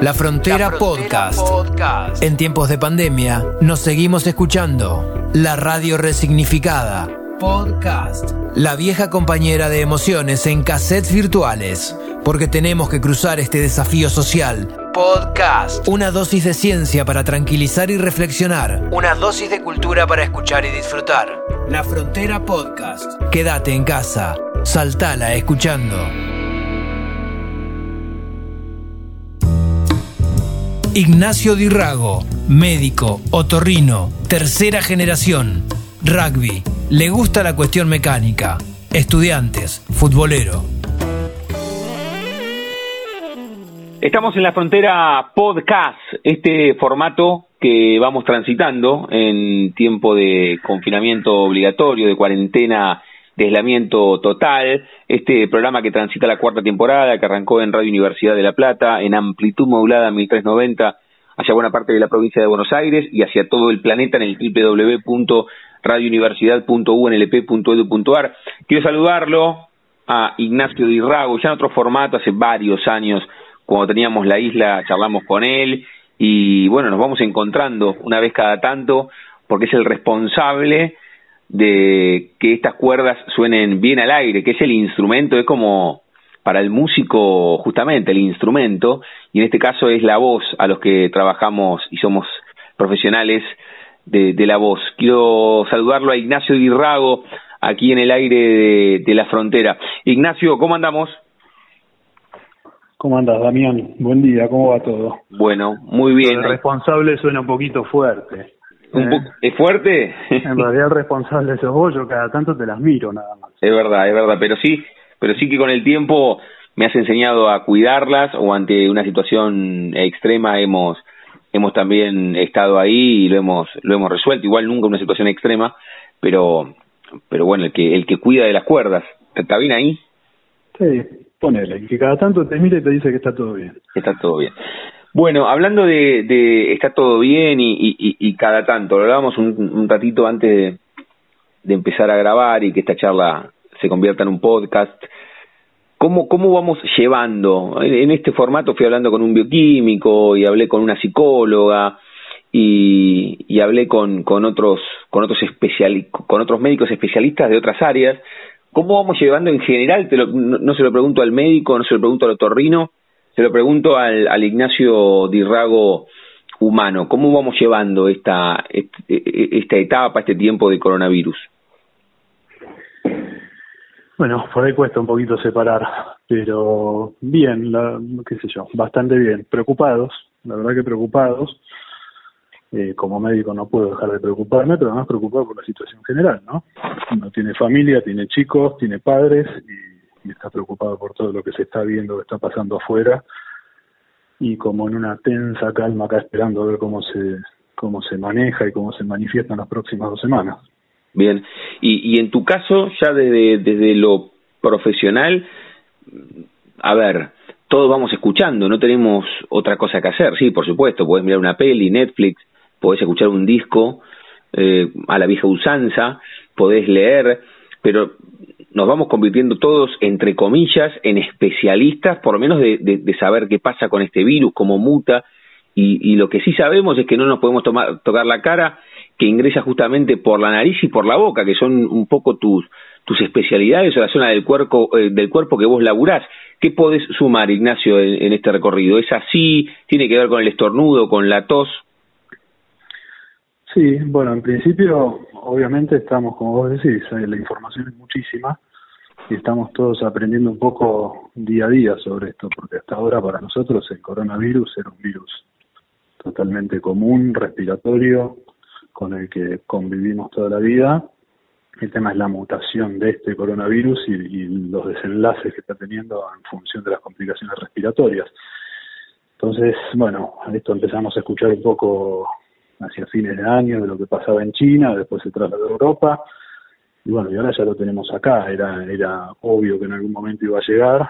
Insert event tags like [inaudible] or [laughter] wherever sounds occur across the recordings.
La Frontera, Podcast. Podcast. En tiempos de pandemia, nos seguimos escuchando. La radio resignificada. Podcast. La vieja compañera de emociones en cassettes virtuales. Porque tenemos que cruzar este desafío social. Podcast. Una dosis de ciencia para tranquilizar y reflexionar. Una dosis de cultura para escuchar y disfrutar. La Frontera Podcast. Quédate en casa. Saltala escuchando. Ignacio Dirrago, médico, otorrino, tercera generación, rugby, le gusta la cuestión mecánica, estudiantes, futbolero. Estamos en la frontera podcast, este formato que vamos transitando en tiempo de confinamiento obligatorio, de cuarentena de aislamiento total, este programa que transita la cuarta temporada, que arrancó en Radio Universidad de La Plata, en amplitud modulada 1390, hacia buena parte de la provincia de Buenos Aires y hacia todo el planeta en el www.radiouniversidad.unlp.edu.ar. Quiero saludarlo a Ignacio Dirrago, ya en otro formato, hace varios años, cuando teníamos la isla, charlamos con él y bueno, nos vamos encontrando una vez cada tanto porque es el responsable de que estas cuerdas suenen bien al aire, que es el instrumento, es como para el músico justamente el instrumento, y en este caso es la voz a los que trabajamos y somos profesionales de, la voz. Quiero saludarlo a Ignacio Guirrago, aquí en el aire de, la frontera. Ignacio, ¿cómo andamos? ¿Cómo andas, Damián? Buen día, ¿cómo va todo? Bueno, muy bien. El responsable suena un poquito fuerte. ¿Eh? ¿Es fuerte? En realidad el responsable sos vos, yo cada tanto te las miro nada más. Es verdad, es verdad, pero sí, pero sí que con el tiempo me has enseñado a cuidarlas o ante una situación extrema hemos hemos también estado ahí y lo hemos lo hemos resuelto, igual nunca una situación extrema, pero pero bueno, el que el que cuida de las cuerdas, ¿está bien ahí? Sí, ponele, que cada tanto te mire y te dice que está todo bien. Está todo bien. Bueno, hablando de, de está todo bien y, y, cada tanto, lo hablábamos un, ratito antes de, empezar a grabar y que esta charla se convierta en un podcast. ¿Cómo, ¿Cómo vamos llevando? En este formato fui hablando con un bioquímico y hablé con una psicóloga y, y hablé con, con otros con otros especial, con otros médicos especialistas de otras áreas. ¿Cómo vamos llevando en general? Te lo, no, no, se lo pregunto al médico, no se lo pregunto al otorrino, se lo pregunto al, al Ignacio Dirrago humano, ¿cómo vamos llevando esta, esta etapa, este tiempo de coronavirus? Bueno, por ahí cuesta un poquito separar, pero bien, la, qué sé yo, bastante bien. Preocupados, la verdad que preocupados. Eh, como médico no puedo dejar de preocuparme, pero más preocupado por la situación general, ¿no? Uno tiene familia, tiene chicos, tiene padres y y está preocupado por todo lo que se está viendo, que está pasando afuera, y como en una tensa calma acá esperando a ver cómo se, cómo se maneja y cómo se manifiesta en las próximas dos semanas. Bien, y, y en tu caso, ya desde, desde lo profesional, a ver, todos vamos escuchando, no tenemos otra cosa que hacer, sí, por supuesto, podés mirar una peli, Netflix, podés escuchar un disco eh, a la vieja usanza, podés leer, pero nos vamos convirtiendo todos, entre comillas, en especialistas, por lo menos de, de, saber qué pasa con este virus, cómo muta, y, lo que sí sabemos es que no nos podemos tomar, tocar la cara, que ingresa justamente por la nariz y por la boca, que son un poco tus, tus especialidades o la zona del cuerpo, eh, del cuerpo que vos laburás. ¿Qué podés sumar, Ignacio, en, en este recorrido? ¿Es así? ¿Tiene que ver con el estornudo, con la tos? Sí, bueno, en principio, obviamente estamos, como vos decís, eh, la información es muchísima y estamos todos aprendiendo un poco día a día sobre esto, porque hasta ahora para nosotros el coronavirus era un virus totalmente común, respiratorio, con el que convivimos toda la vida. El tema es la mutación de este coronavirus y, y los desenlaces que está teniendo en función de las complicaciones respiratorias. Entonces, bueno, esto empezamos a escuchar un poco hacia fines de año de lo que pasaba en China, después se trasladó a Europa, y bueno, y ahora ya lo tenemos acá, era, era obvio que en algún momento iba a llegar,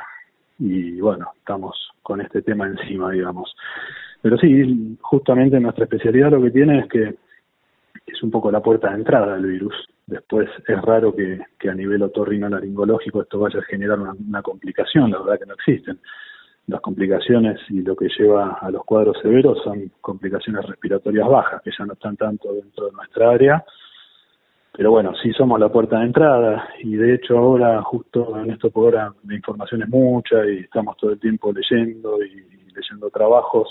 y bueno, estamos con este tema encima, digamos. Pero sí, justamente nuestra especialidad lo que tiene es que es un poco la puerta de entrada del virus. Después es raro que, a nivel otorrinolaringológico esto vaya a generar una complicación, la verdad que no existen. Las complicaciones y lo que lleva a los cuadros severos son complicaciones respiratorias bajas, que ya no están tanto dentro de nuestra área. Pero bueno, sí somos la puerta de entrada y de hecho ahora, justo en esto por ahora, la información es mucha y estamos todo el tiempo leyendo y, leyendo trabajos,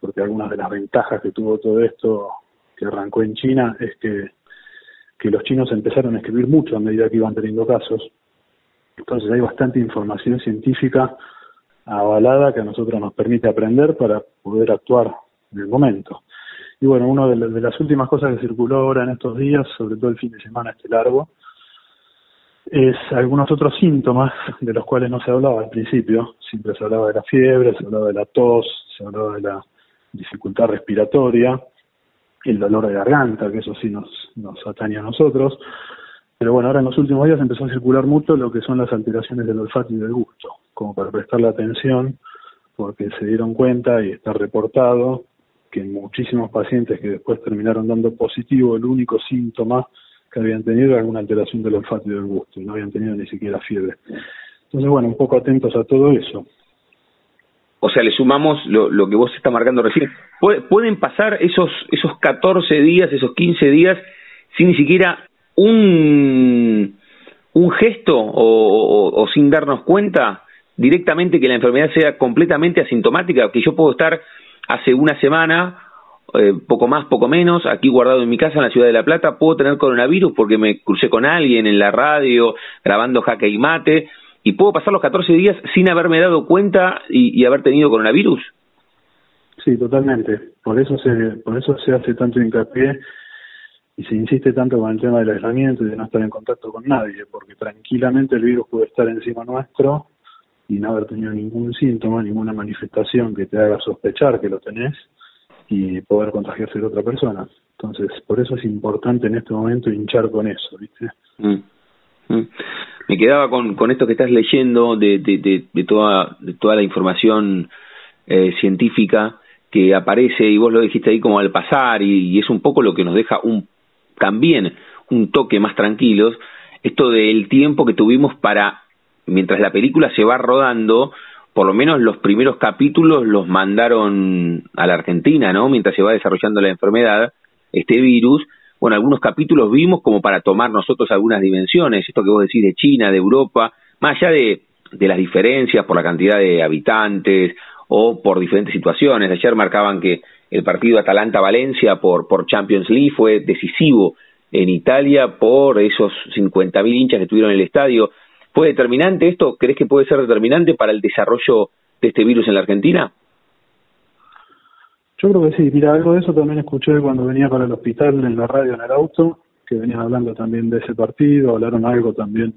porque algunas de las ventajas que tuvo todo esto que arrancó en China es que, que los chinos empezaron a escribir mucho a medida que iban teniendo casos. Entonces hay bastante información científica avalada que a nosotros nos permite aprender para poder actuar en el momento. Y bueno, una de, las últimas cosas que circuló ahora en estos días, sobre todo el fin de semana este largo, es algunos otros síntomas de los cuales no se hablaba al principio. Siempre se hablaba de la fiebre, se hablaba de la tos, se hablaba de la dificultad respiratoria, el dolor de garganta, que eso sí nos, nos atañe a nosotros. Pero bueno, ahora en los últimos días empezó a circular mucho lo que son las alteraciones del olfato y del gusto, como para prestarle atención, porque se dieron cuenta y está reportado que muchísimos pacientes que después terminaron dando positivo, el único síntoma que habían tenido era alguna alteración del olfato y del gusto, y no habían tenido ni siquiera fiebre. Entonces, bueno, un poco atentos a todo eso. O sea, le sumamos lo, lo que vos estás marcando recién. Pueden pasar esos, esos 14 días, esos 15 días, sin ni siquiera un, un gesto o, sin darnos cuenta directamente que la enfermedad sea completamente asintomática, que yo puedo estar hace una semana, eh, poco más, poco menos, aquí guardado en mi casa en la ciudad de La Plata, puedo tener coronavirus porque me crucé con alguien en la radio, grabando jaque y mate, y puedo pasar los 14 días sin haberme dado cuenta y, y haber tenido coronavirus. Sí, totalmente. Por eso se, por eso se hace tanto hincapié y se insiste tanto con el tema del aislamiento y de no estar en contacto con nadie, porque tranquilamente el virus puede estar encima nuestro y no haber tenido ningún síntoma, ninguna manifestación que te haga sospechar que lo tenés y poder contagiarse de otra persona. Entonces, por eso es importante en este momento hinchar con eso, ¿viste? Mm, mm. Me quedaba con, con esto que estás leyendo de, de, de, toda, de toda la información eh, científica que aparece, y vos lo dijiste ahí como al pasar, y es un poco lo que nos deja un también un toque más tranquilos, esto del tiempo que tuvimos para, mientras la película se va rodando, por lo menos los primeros capítulos los mandaron a la Argentina, ¿no? Mientras se va desarrollando la enfermedad, este virus, bueno, algunos capítulos vimos como para tomar nosotros algunas dimensiones, esto que vos decís de China, de Europa, más allá de, de las diferencias por la cantidad de habitantes o por diferentes situaciones. Ayer marcaban que el partido Atalanta-Valencia por, por Champions League fue decisivo en Italia por esos 50.000 hinchas que tuvieron en el estadio. ¿Fue determinante esto? ¿Crees que puede ser determinante para el desarrollo de este virus en la Argentina? Yo creo que sí. Mira, algo de eso también escuché cuando venía para el hospital en la radio, en el auto, que venían hablando también de ese partido, hablaron algo también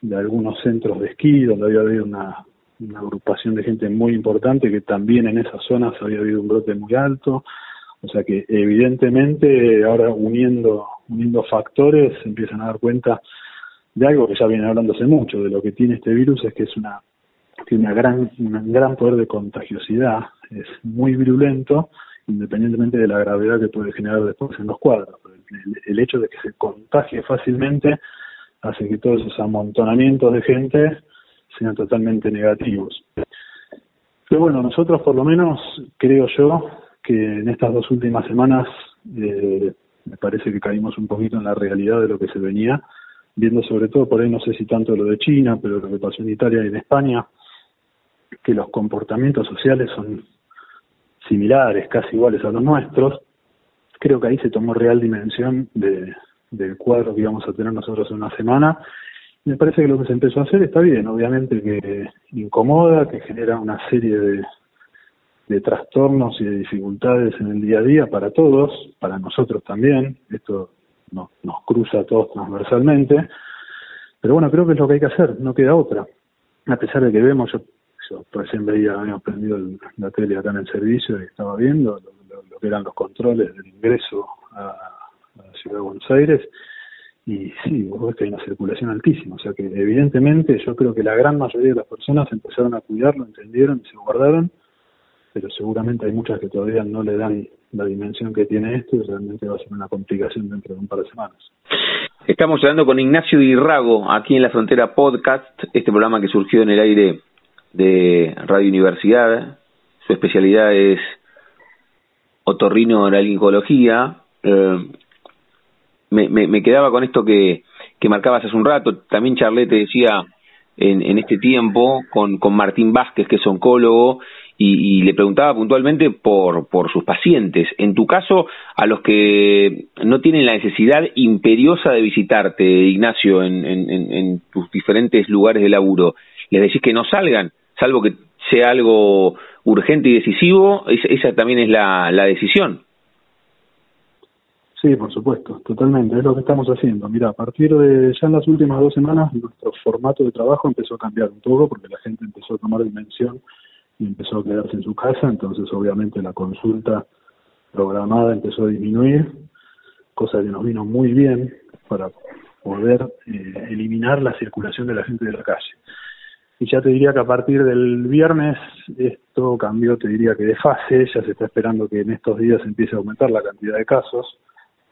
de algunos centros de esquí, donde había habido una, una agrupación de gente muy importante que también en esas zonas había habido un brote muy alto. O sea que evidentemente ahora uniendo, uniendo factores se empiezan a dar cuenta de algo que ya viene hablándose mucho, de lo que tiene este virus es que es una tiene una gran, un gran poder de contagiosidad, es muy virulento, independientemente de la gravedad que puede generar después en los cuadros. El, el hecho de que se contagie fácilmente hace que todos esos amontonamientos de gente sean totalmente negativos. Pero bueno, nosotros por lo menos creo yo que en estas dos últimas semanas eh, me parece que caímos un poquito en la realidad de lo que se venía, viendo sobre todo por ahí, no sé si tanto lo de China, pero lo que pasó en Italia y en España, que los comportamientos sociales son similares, casi iguales a los nuestros, creo que ahí se tomó real dimensión de, del cuadro que íbamos a tener nosotros en una semana me parece que lo que se empezó a hacer está bien, obviamente que incomoda, que genera una serie de, de trastornos y de dificultades en el día a día para todos, para nosotros también, esto nos cruza a todos transversalmente, pero bueno, creo que es lo que hay que hacer, no queda otra. A pesar de que vemos, yo, yo recién veía, habíamos prendido la tele acá en el servicio y estaba viendo lo, que eran los controles del ingreso a la ciudad de Buenos Aires, y sí, vos ves que hay una circulación altísima, o sea que evidentemente yo creo que la gran mayoría de las personas empezaron a cuidarlo, entendieron y se guardaron, pero seguramente hay muchas que todavía no le dan la dimensión que tiene esto y realmente va a ser una complicación dentro de un par de semanas. Estamos hablando con Ignacio Irrago aquí en la Frontera Podcast, este programa que surgió en el aire de Radio Universidad, su especialidad es otorrino-laringología. Eh, me, me, me, quedaba con esto que, que marcabas hace un rato, también Charlet te decía en, en este tiempo con, con Martín Vázquez, que es oncólogo, y, le preguntaba puntualmente por, por sus pacientes. En tu caso, a los que no tienen la necesidad imperiosa de visitarte, Ignacio, en, en, en tus diferentes lugares de laburo, ¿les decís que no salgan, salvo que sea algo urgente y decisivo? Esa, también es la, la decisión. Sí, por supuesto, totalmente, es lo que estamos haciendo. Mira, a partir de ya en las últimas dos semanas, nuestro formato de trabajo empezó a cambiar un poco porque la gente empezó a tomar dimensión y empezó a quedarse en su casa, entonces obviamente la consulta programada empezó a disminuir, cosa que nos vino muy bien para poder eh, eliminar la circulación de la gente de la calle. Y ya te diría que a partir del viernes esto cambió, te diría que de fase, ya se está esperando que en estos días empiece a aumentar la cantidad de casos.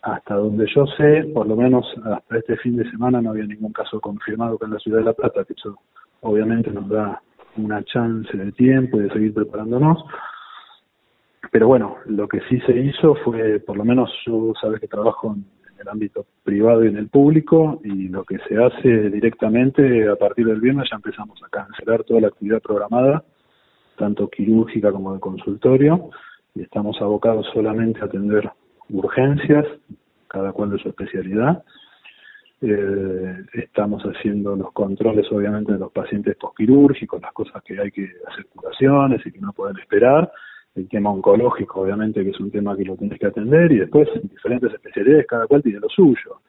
Hasta donde yo sé, por lo menos hasta este fin de semana no había ningún caso confirmado que en la ciudad de La Plata, que eso obviamente nos da una chance de tiempo y de seguir preparándonos. Pero bueno, lo que sí se hizo fue, por lo menos yo sabes que trabajo en, el ámbito privado y en el público, y lo que se hace directamente a partir del viernes ya empezamos a cancelar toda la actividad programada, tanto quirúrgica como de consultorio, y estamos abocados solamente a atender urgencias, cada cual de su especialidad, eh, estamos haciendo los controles, obviamente, de los pacientes posquirúrgicos, las cosas que hay que hacer curaciones y que no pueden esperar. El tema oncológico, obviamente, que es un tema que lo tienes que atender. Y después, en diferentes especialidades, cada cual tiene lo suyo.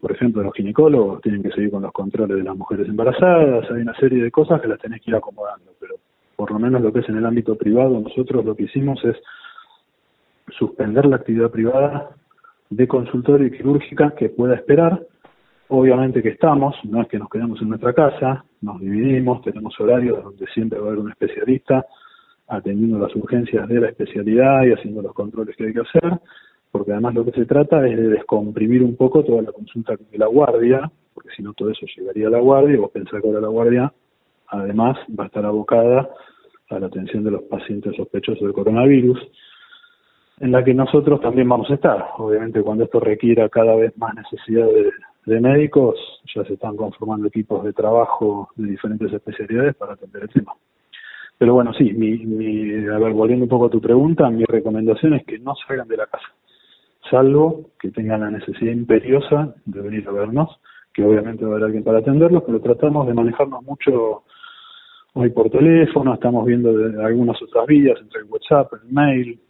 Por ejemplo, los ginecólogos tienen que seguir con los controles de las mujeres embarazadas. Hay una serie de cosas que las tenés que ir acomodando. Pero por lo menos lo que es en el ámbito privado, nosotros lo que hicimos es suspender la actividad privada de consultorio y quirúrgica que pueda esperar. Obviamente que estamos, no es que nos quedamos en nuestra casa, nos dividimos, tenemos horarios donde siempre va a haber un especialista atendiendo las urgencias de la especialidad y haciendo los controles que hay que hacer, porque además lo que se trata es de descomprimir un poco toda la consulta de la guardia, porque si no todo eso llegaría a la guardia y vos pensás que ahora la guardia además va a estar abocada a la atención de los pacientes sospechosos del coronavirus, en la que nosotros también vamos a estar. Obviamente cuando esto requiera cada vez más necesidad de, médicos, ya se están conformando equipos de trabajo de diferentes especialidades para atender el tema. Pero bueno, sí, mi, mi, a ver, volviendo un poco a tu pregunta, mi recomendación es que no salgan de la casa, salvo que tengan la necesidad imperiosa de venir a vernos, que obviamente va a haber alguien para atenderlos, pero tratamos de manejarnos mucho hoy por teléfono, estamos viendo de algunas otras vías, entre el WhatsApp, el mail,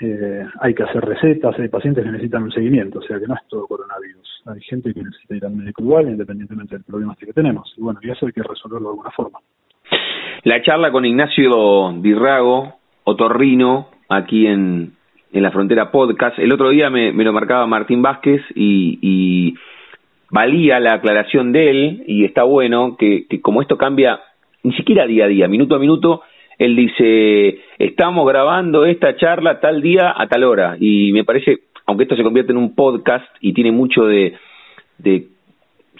eh, hay que hacer recetas, hay pacientes que necesitan un seguimiento, o sea que no es todo coronavirus. Hay gente que necesita ir al médico igual, independientemente del problema que tenemos. Y bueno, y eso hay que resolverlo de alguna forma. La charla con Ignacio Dirrago, otorrino, aquí en, en la frontera podcast. El otro día me, me lo marcaba Martín Vázquez y, y valía la aclaración de él y está bueno que, que como esto cambia ni siquiera día a día, minuto a minuto, él dice, estamos grabando esta charla tal día a tal hora. Y me parece, aunque esto se convierte en un podcast y tiene mucho de,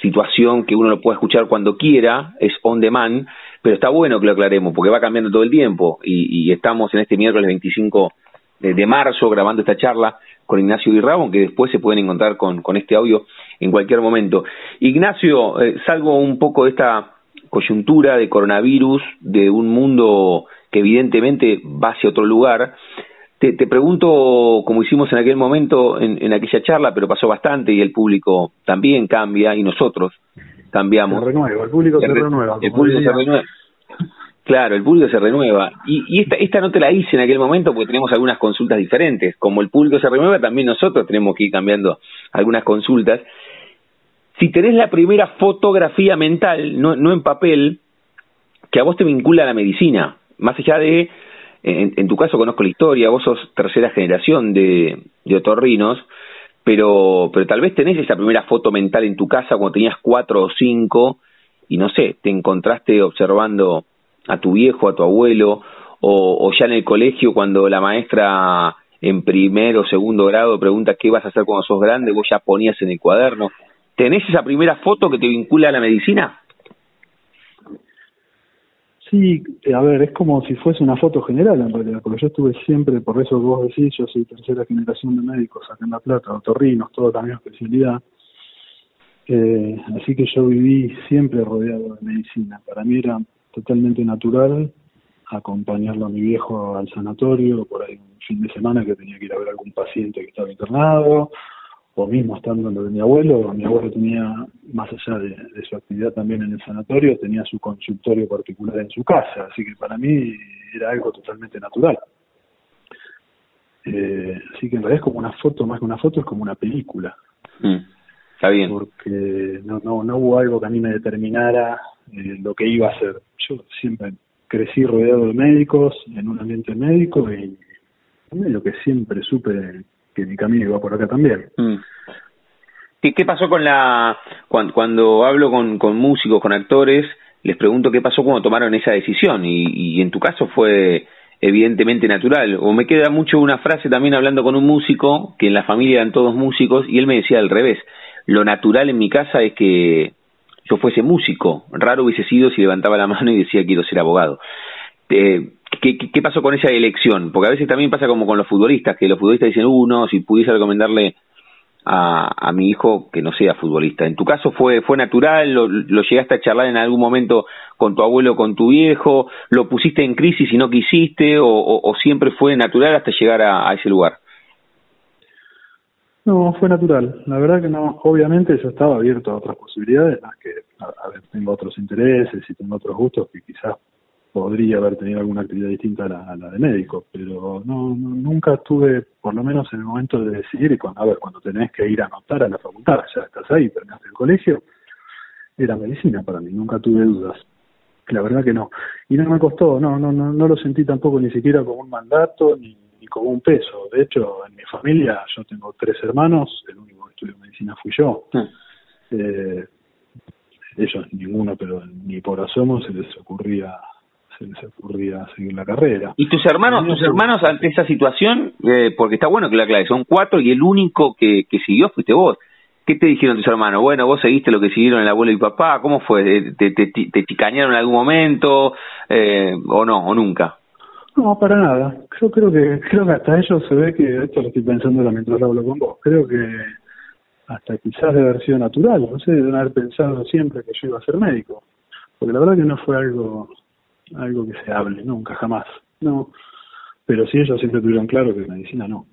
situación que uno lo puede escuchar cuando quiera, es on demand, pero está bueno que lo aclaremos porque va cambiando todo el tiempo y, estamos en este miércoles 25 de, marzo grabando esta charla con Ignacio Guirrabo, que después se pueden encontrar con, con este audio en cualquier momento. Ignacio, eh, salgo un poco de esta coyuntura de coronavirus, de un mundo que evidentemente va hacia otro lugar. Te, te pregunto, como hicimos en aquel momento, en, en, aquella charla, pero pasó bastante y el público también cambia y nosotros cambiamos. Se renueva, el público se, renueva. El público se renueva. Claro, el público se renueva. Y, y esta, esta no te la hice en aquel momento porque tenemos algunas consultas diferentes. Como el público se renueva, también nosotros tenemos que ir cambiando algunas consultas si tenés la primera fotografía mental, no, no en papel, que a vos te vincula a la medicina, más allá de, en, en, tu caso conozco la historia, vos sos tercera generación de, de otorrinos, pero, pero tal vez tenés esa primera foto mental en tu casa cuando tenías cuatro o cinco, y no sé, te encontraste observando a tu viejo, a tu abuelo, o, o ya en el colegio cuando la maestra en primero o segundo grado pregunta qué vas a hacer cuando sos grande, vos ya ponías en el cuaderno. ¿Tenés esa primera foto que te vincula a la medicina? Sí, a ver, es como si fuese una foto general en realidad, porque yo estuve siempre, por eso que vos decís, yo soy tercera generación de médicos acá en La Plata, otorrinos, todo también especialidad. Eh, así que yo viví siempre rodeado de medicina. Para mí era totalmente natural acompañarlo a mi viejo al sanatorio, por ahí un fin de semana que tenía que ir a ver algún paciente que estaba internado, o mismo estando en lo de mi abuelo, mi abuelo tenía, más allá de, su actividad también en el sanatorio, tenía su consultorio particular en su casa, así que para mí era algo totalmente natural. Eh, así que en realidad es como una foto, más que una foto, es como una película. Mm, está bien. Porque no, no, no hubo algo que a mí me determinara eh, lo que iba a hacer. Yo siempre crecí rodeado de médicos, en un ambiente médico, y lo que siempre supe que mi camino iba por acá también. Mm. ¿Qué, pasó con la cuando, cuando hablo con, con músicos, con actores, les pregunto qué pasó cuando tomaron esa decisión y, y en tu caso fue evidentemente natural. O me queda mucho una frase también hablando con un músico, que en la familia eran todos músicos, y él me decía al revés. Lo natural en mi casa es que yo fuese músico. Raro hubiese sido si levantaba la mano y decía quiero ser abogado. Eh, ¿qué, ¿Qué pasó con esa elección? Porque a veces también pasa como con los futbolistas, que los futbolistas dicen, uh, no, si pudiese recomendarle a, mi hijo que no sea futbolista. ¿En tu caso fue, fue natural? Lo, ¿Lo llegaste a charlar en algún momento con tu abuelo o con tu viejo? ¿Lo pusiste en crisis y no quisiste? ¿O, o, siempre fue natural hasta llegar a, ese lugar? No, fue natural. La verdad que no. Obviamente yo estaba abierto a otras posibilidades, más que, a ver, tengo otros intereses y tengo otros gustos que quizás podría haber tenido alguna actividad distinta a la, de médico, pero no, nunca estuve, por lo menos en el momento de decidir, y cuando, a ver, cuando tenés que ir a anotar a la facultad, ya estás ahí, terminaste el colegio, era medicina para mí, nunca tuve dudas. La verdad que no. Y no me costó, no, no, no, no lo sentí tampoco ni siquiera como un mandato ni, como un peso. De hecho, en mi familia yo tengo tres hermanos, el único que estudió medicina fui yo. Ah. Eh, ellos ninguno, pero ni por asomo se les ocurría se les ocurría seguir la carrera. ¿Y tus hermanos, tus hermanos ante esa situación, eh, porque está bueno que la clave, son cuatro y el único que, que siguió fuiste vos? ¿Qué te dijeron tus hermanos? Bueno, vos seguiste lo que siguieron el abuelo y papá, ¿cómo fue? Eh, ¿Te, te, te, chicañaron en algún momento eh, o no, o nunca? No, para nada. Yo creo que creo que hasta ellos se ve que, esto lo estoy pensando mientras hablo con vos, creo que hasta quizás de haber sido natural, no sé, de haber pensado siempre que yo iba a ser médico, porque la verdad que no fue algo algo que se hable, nunca, jamás. No, pero sí ellos siempre tuvieron claro que medicina no.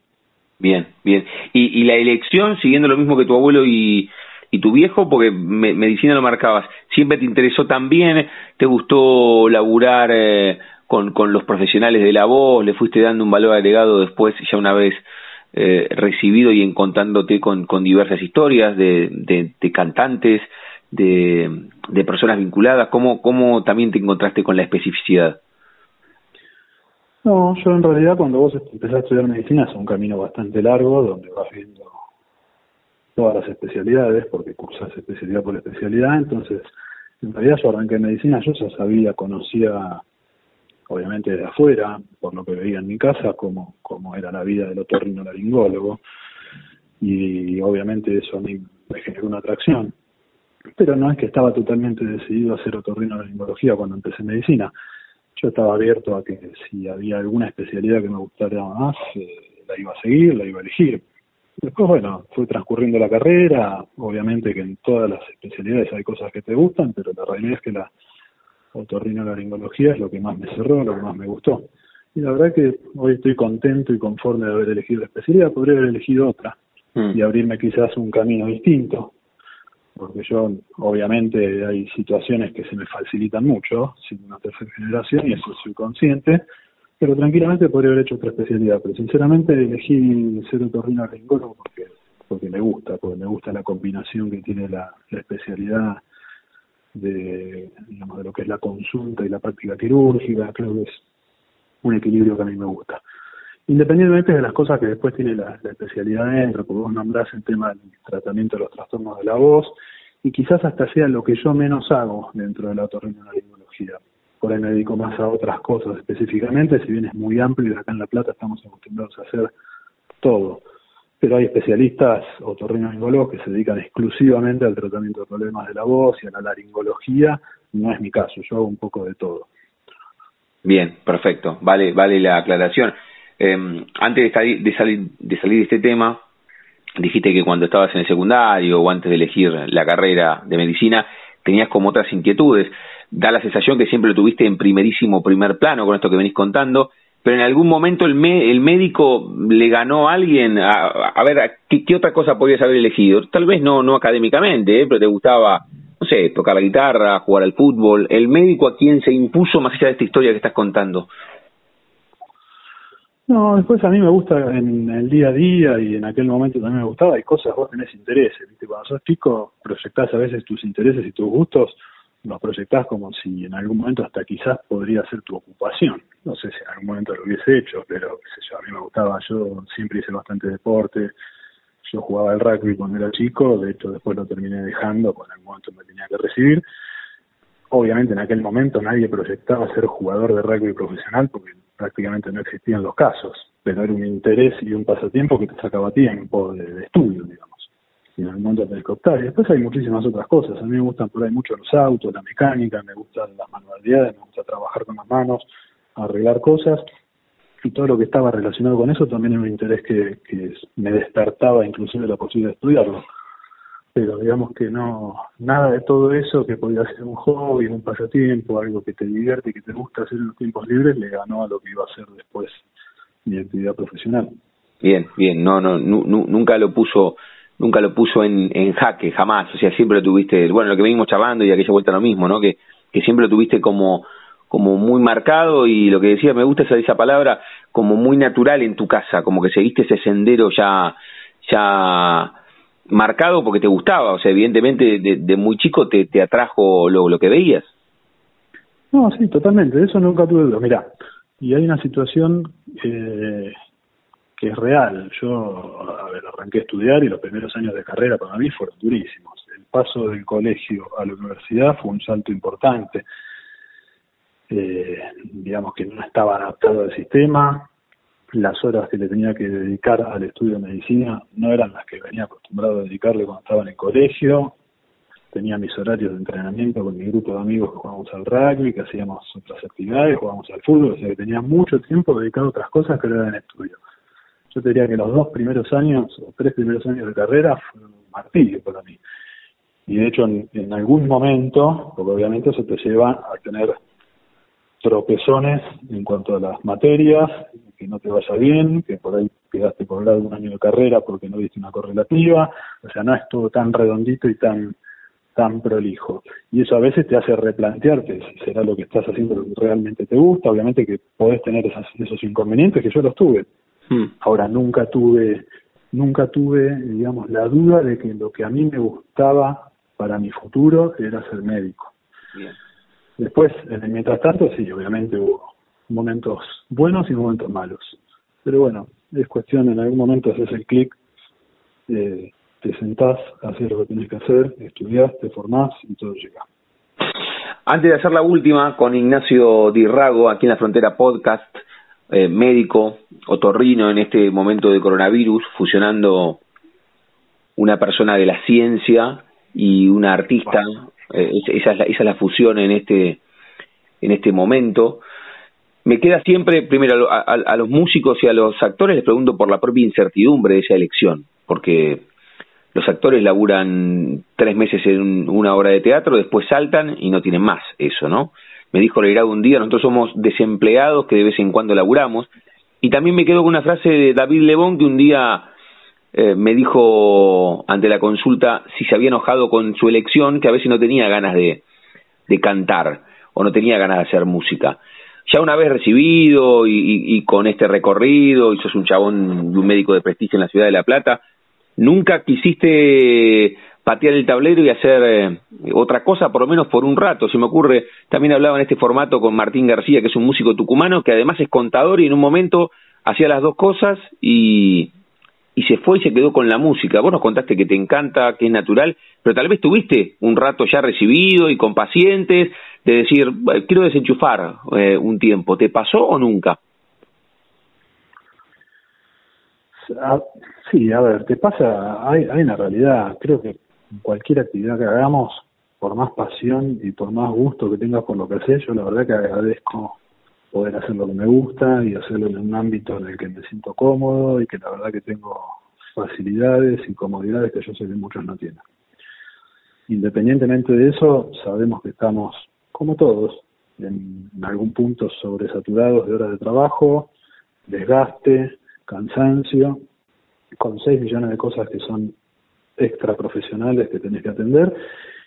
Bien, bien. ¿Y, la elección, siguiendo lo mismo que tu abuelo y, y tu viejo, porque medicina lo marcabas, siempre te interesó también, te gustó laburar eh, con, con los profesionales de la voz, le fuiste dando un valor agregado después, ya una vez eh, recibido y encontrándote con, con diversas historias de, de, de cantantes, de, de personas vinculadas? ¿Cómo, ¿Cómo también te encontraste con la especificidad? No, yo en realidad cuando vos empezás a estudiar medicina es un camino bastante largo donde vas viendo todas las especialidades porque cursas especialidad por especialidad, entonces en realidad yo arranqué en medicina, yo ya sabía, conocía obviamente de afuera, por lo que veía en mi casa, cómo, cómo era la vida del otorrino laringólogo y obviamente eso a mí me generó una atracción pero no es que estaba totalmente decidido a hacer otorrinolaringología cuando empecé medicina. Yo estaba abierto a que si había alguna especialidad que me gustara más, eh, la iba a seguir, la iba a elegir. Después, bueno, fue transcurriendo la carrera, obviamente que en todas las especialidades hay cosas que te gustan, pero la realidad es que la otorrinolaringología es lo que más me cerró, lo que más me gustó. Y la verdad que hoy estoy contento y conforme de haber elegido la especialidad, podría haber elegido otra mm. y abrirme quizás un camino distinto porque yo obviamente hay situaciones que se me facilitan mucho, siendo una tercera generación, y eso soy consciente, pero tranquilamente podría haber hecho otra especialidad, pero sinceramente elegí ser otorrino ringólogo porque porque me gusta, porque me gusta la combinación que tiene la, la especialidad de, digamos, de lo que es la consulta y la práctica quirúrgica, creo que es un equilibrio que a mí me gusta independientemente de las cosas que después tiene la, especialidad dentro, porque vos nombrás el tema del tratamiento de los trastornos de la voz, y quizás hasta sea lo que yo menos hago dentro de la otorrinolaringología. Por ahí me dedico más a otras cosas específicamente, si bien es muy amplio y acá en La Plata estamos acostumbrados a hacer todo. Pero hay especialistas otorrinolaringólogos que se dedican exclusivamente al tratamiento de problemas de la voz y a la laringología. No es mi caso, yo hago un poco de todo. Bien, perfecto. Vale, vale la aclaración. Eh, antes de, de, salir, de salir de este tema, dijiste que cuando estabas en el secundario o antes de elegir la carrera de medicina, tenías como otras inquietudes. Da la sensación que siempre lo tuviste en primerísimo primer plano con esto que venís contando, pero en algún momento el, el médico le ganó a alguien, a, ver, ¿qué, otra cosa podías haber elegido? Tal vez no, no académicamente, ¿eh? pero te gustaba, no sé, tocar la guitarra, jugar al fútbol. ¿El médico a quién se impuso más allá de esta historia que estás contando? No, después a mí me gusta en el día a día y en aquel momento también me gustaba, hay cosas, vos tenés intereses, ¿viste? cuando sos chico proyectás a veces tus intereses y tus gustos, los proyectás como si en algún momento hasta quizás podría ser tu ocupación, no sé si en algún momento lo hubiese hecho, pero qué sé yo, a mí me gustaba, yo siempre hice bastante deporte, yo jugaba al rugby cuando era chico, de hecho después lo terminé dejando, porque en algún momento me tenía que recibir, obviamente en aquel momento nadie proyectaba ser jugador de rugby profesional porque prácticamente no existían los casos, pero era un interés y un pasatiempo que te sacaba tiempo de, estudio, digamos. En el mundo tenés que Y después hay muchísimas otras cosas. A mí me gustan por ahí mucho los autos, la mecánica, me gustan las manualidades, me gusta trabajar con las manos, arreglar cosas. Y todo lo que estaba relacionado con eso también era un interés que, que me despertaba inclusive la posibilidad de estudiarlo pero digamos que no, nada de todo eso que podía ser un hobby, un pasatiempo, algo que te divierte y que te gusta hacer en los tiempos libres, le ganó a lo que iba a ser después mi actividad profesional. Bien, bien, no, no, nunca lo puso, nunca lo puso en, en jaque, jamás, o sea, siempre lo tuviste, bueno, lo que venimos charlando y aquella vuelta lo mismo, ¿no? Que, que siempre lo tuviste como, como muy marcado y lo que decía, me gusta esa, esa palabra, como muy natural en tu casa, como que seguiste ese sendero ya, ya marcado porque te gustaba, o sea, evidentemente de, muy chico te, atrajo lo, que veías. No, sí, totalmente, eso nunca tuve duda. Mira, y hay una situación eh, que es real. Yo, a ver, arranqué a estudiar y los primeros años de carrera para mí fueron durísimos. El paso del colegio a la universidad fue un salto importante. Eh, digamos que no estaba adaptado al sistema, las horas que le tenía que dedicar al estudio de medicina no eran las que venía acostumbrado a dedicarle cuando estaba en el colegio. Tenía mis horarios de entrenamiento con mi grupo de amigos que jugábamos al rugby, que hacíamos otras actividades, jugábamos al fútbol, o sea que tenía mucho tiempo dedicado a otras cosas que no eran estudio. Yo te diría que los dos primeros años, o tres primeros años de carrera, fueron un martirio para mí. Y de hecho, en, en algún momento, porque obviamente eso te lleva a tener tropezones en cuanto a las materias, que no te vaya bien, que por ahí quedaste por lado un año de carrera porque no viste una correlativa, o sea, no es todo tan redondito y tan tan prolijo. Y eso a veces te hace replantearte si será lo que estás haciendo lo que realmente te gusta, obviamente que podés tener esos inconvenientes que yo los tuve. Hmm. Ahora nunca tuve nunca tuve, digamos, la duda de que lo que a mí me gustaba para mi futuro era ser médico. Después, el mientras tanto, sí, obviamente hubo momentos buenos y momentos malos. Pero bueno, es cuestión, en algún momento haces el clic, eh, te sentás, haces lo que tienes que hacer, estudiás, te formás y todo llega. Antes de hacer la última, con Ignacio Dirrago, aquí en la Frontera Podcast, eh, médico, otorrino en este momento de coronavirus, fusionando una persona de la ciencia y una artista, eh, esa, es la, esa es la fusión en este, en este momento. Me queda siempre, primero, a, a, los músicos y a los actores les pregunto por la propia incertidumbre de esa elección, porque los actores laburan tres meses en una obra de teatro, después saltan y no tienen más eso, ¿no? Me dijo Leirado un día, nosotros somos desempleados que de vez en cuando laburamos, y también me quedo con una frase de David Lebón que un día eh, me dijo ante la consulta si se había enojado con su elección, que a veces no tenía ganas de, cantar o no tenía ganas de hacer música. Ya una vez recibido y, y, con este recorrido, y sos un chabón de un médico de prestigio en la ciudad de La Plata, ¿nunca quisiste patear el tablero y hacer eh, otra cosa, por lo menos por un rato? Se me ocurre, también hablaba en este formato con Martín García, que es un músico tucumano, que además es contador y en un momento hacía las dos cosas y, y se fue y se quedó con la música. Vos nos contaste que te encanta, que es natural, pero tal vez tuviste un rato ya recibido y con pacientes de decir, quiero desenchufar eh, un tiempo. ¿Te pasó o nunca? Ah, sí, a ver, te pasa, hay, hay una realidad, creo que cualquier actividad que hagamos, por más pasión y por más gusto que tengas por lo que haces, yo la verdad que agradezco poder hacer lo que me gusta y hacerlo en un ámbito en el que me siento cómodo y que la verdad que tengo facilidades y comodidades que yo sé que muchos no tienen. Independientemente de eso, sabemos que estamos, como todos, en, algún punto sobresaturados de horas de trabajo, desgaste, cansancio, con 6 millones de cosas que son extra profesionales que tenés que atender.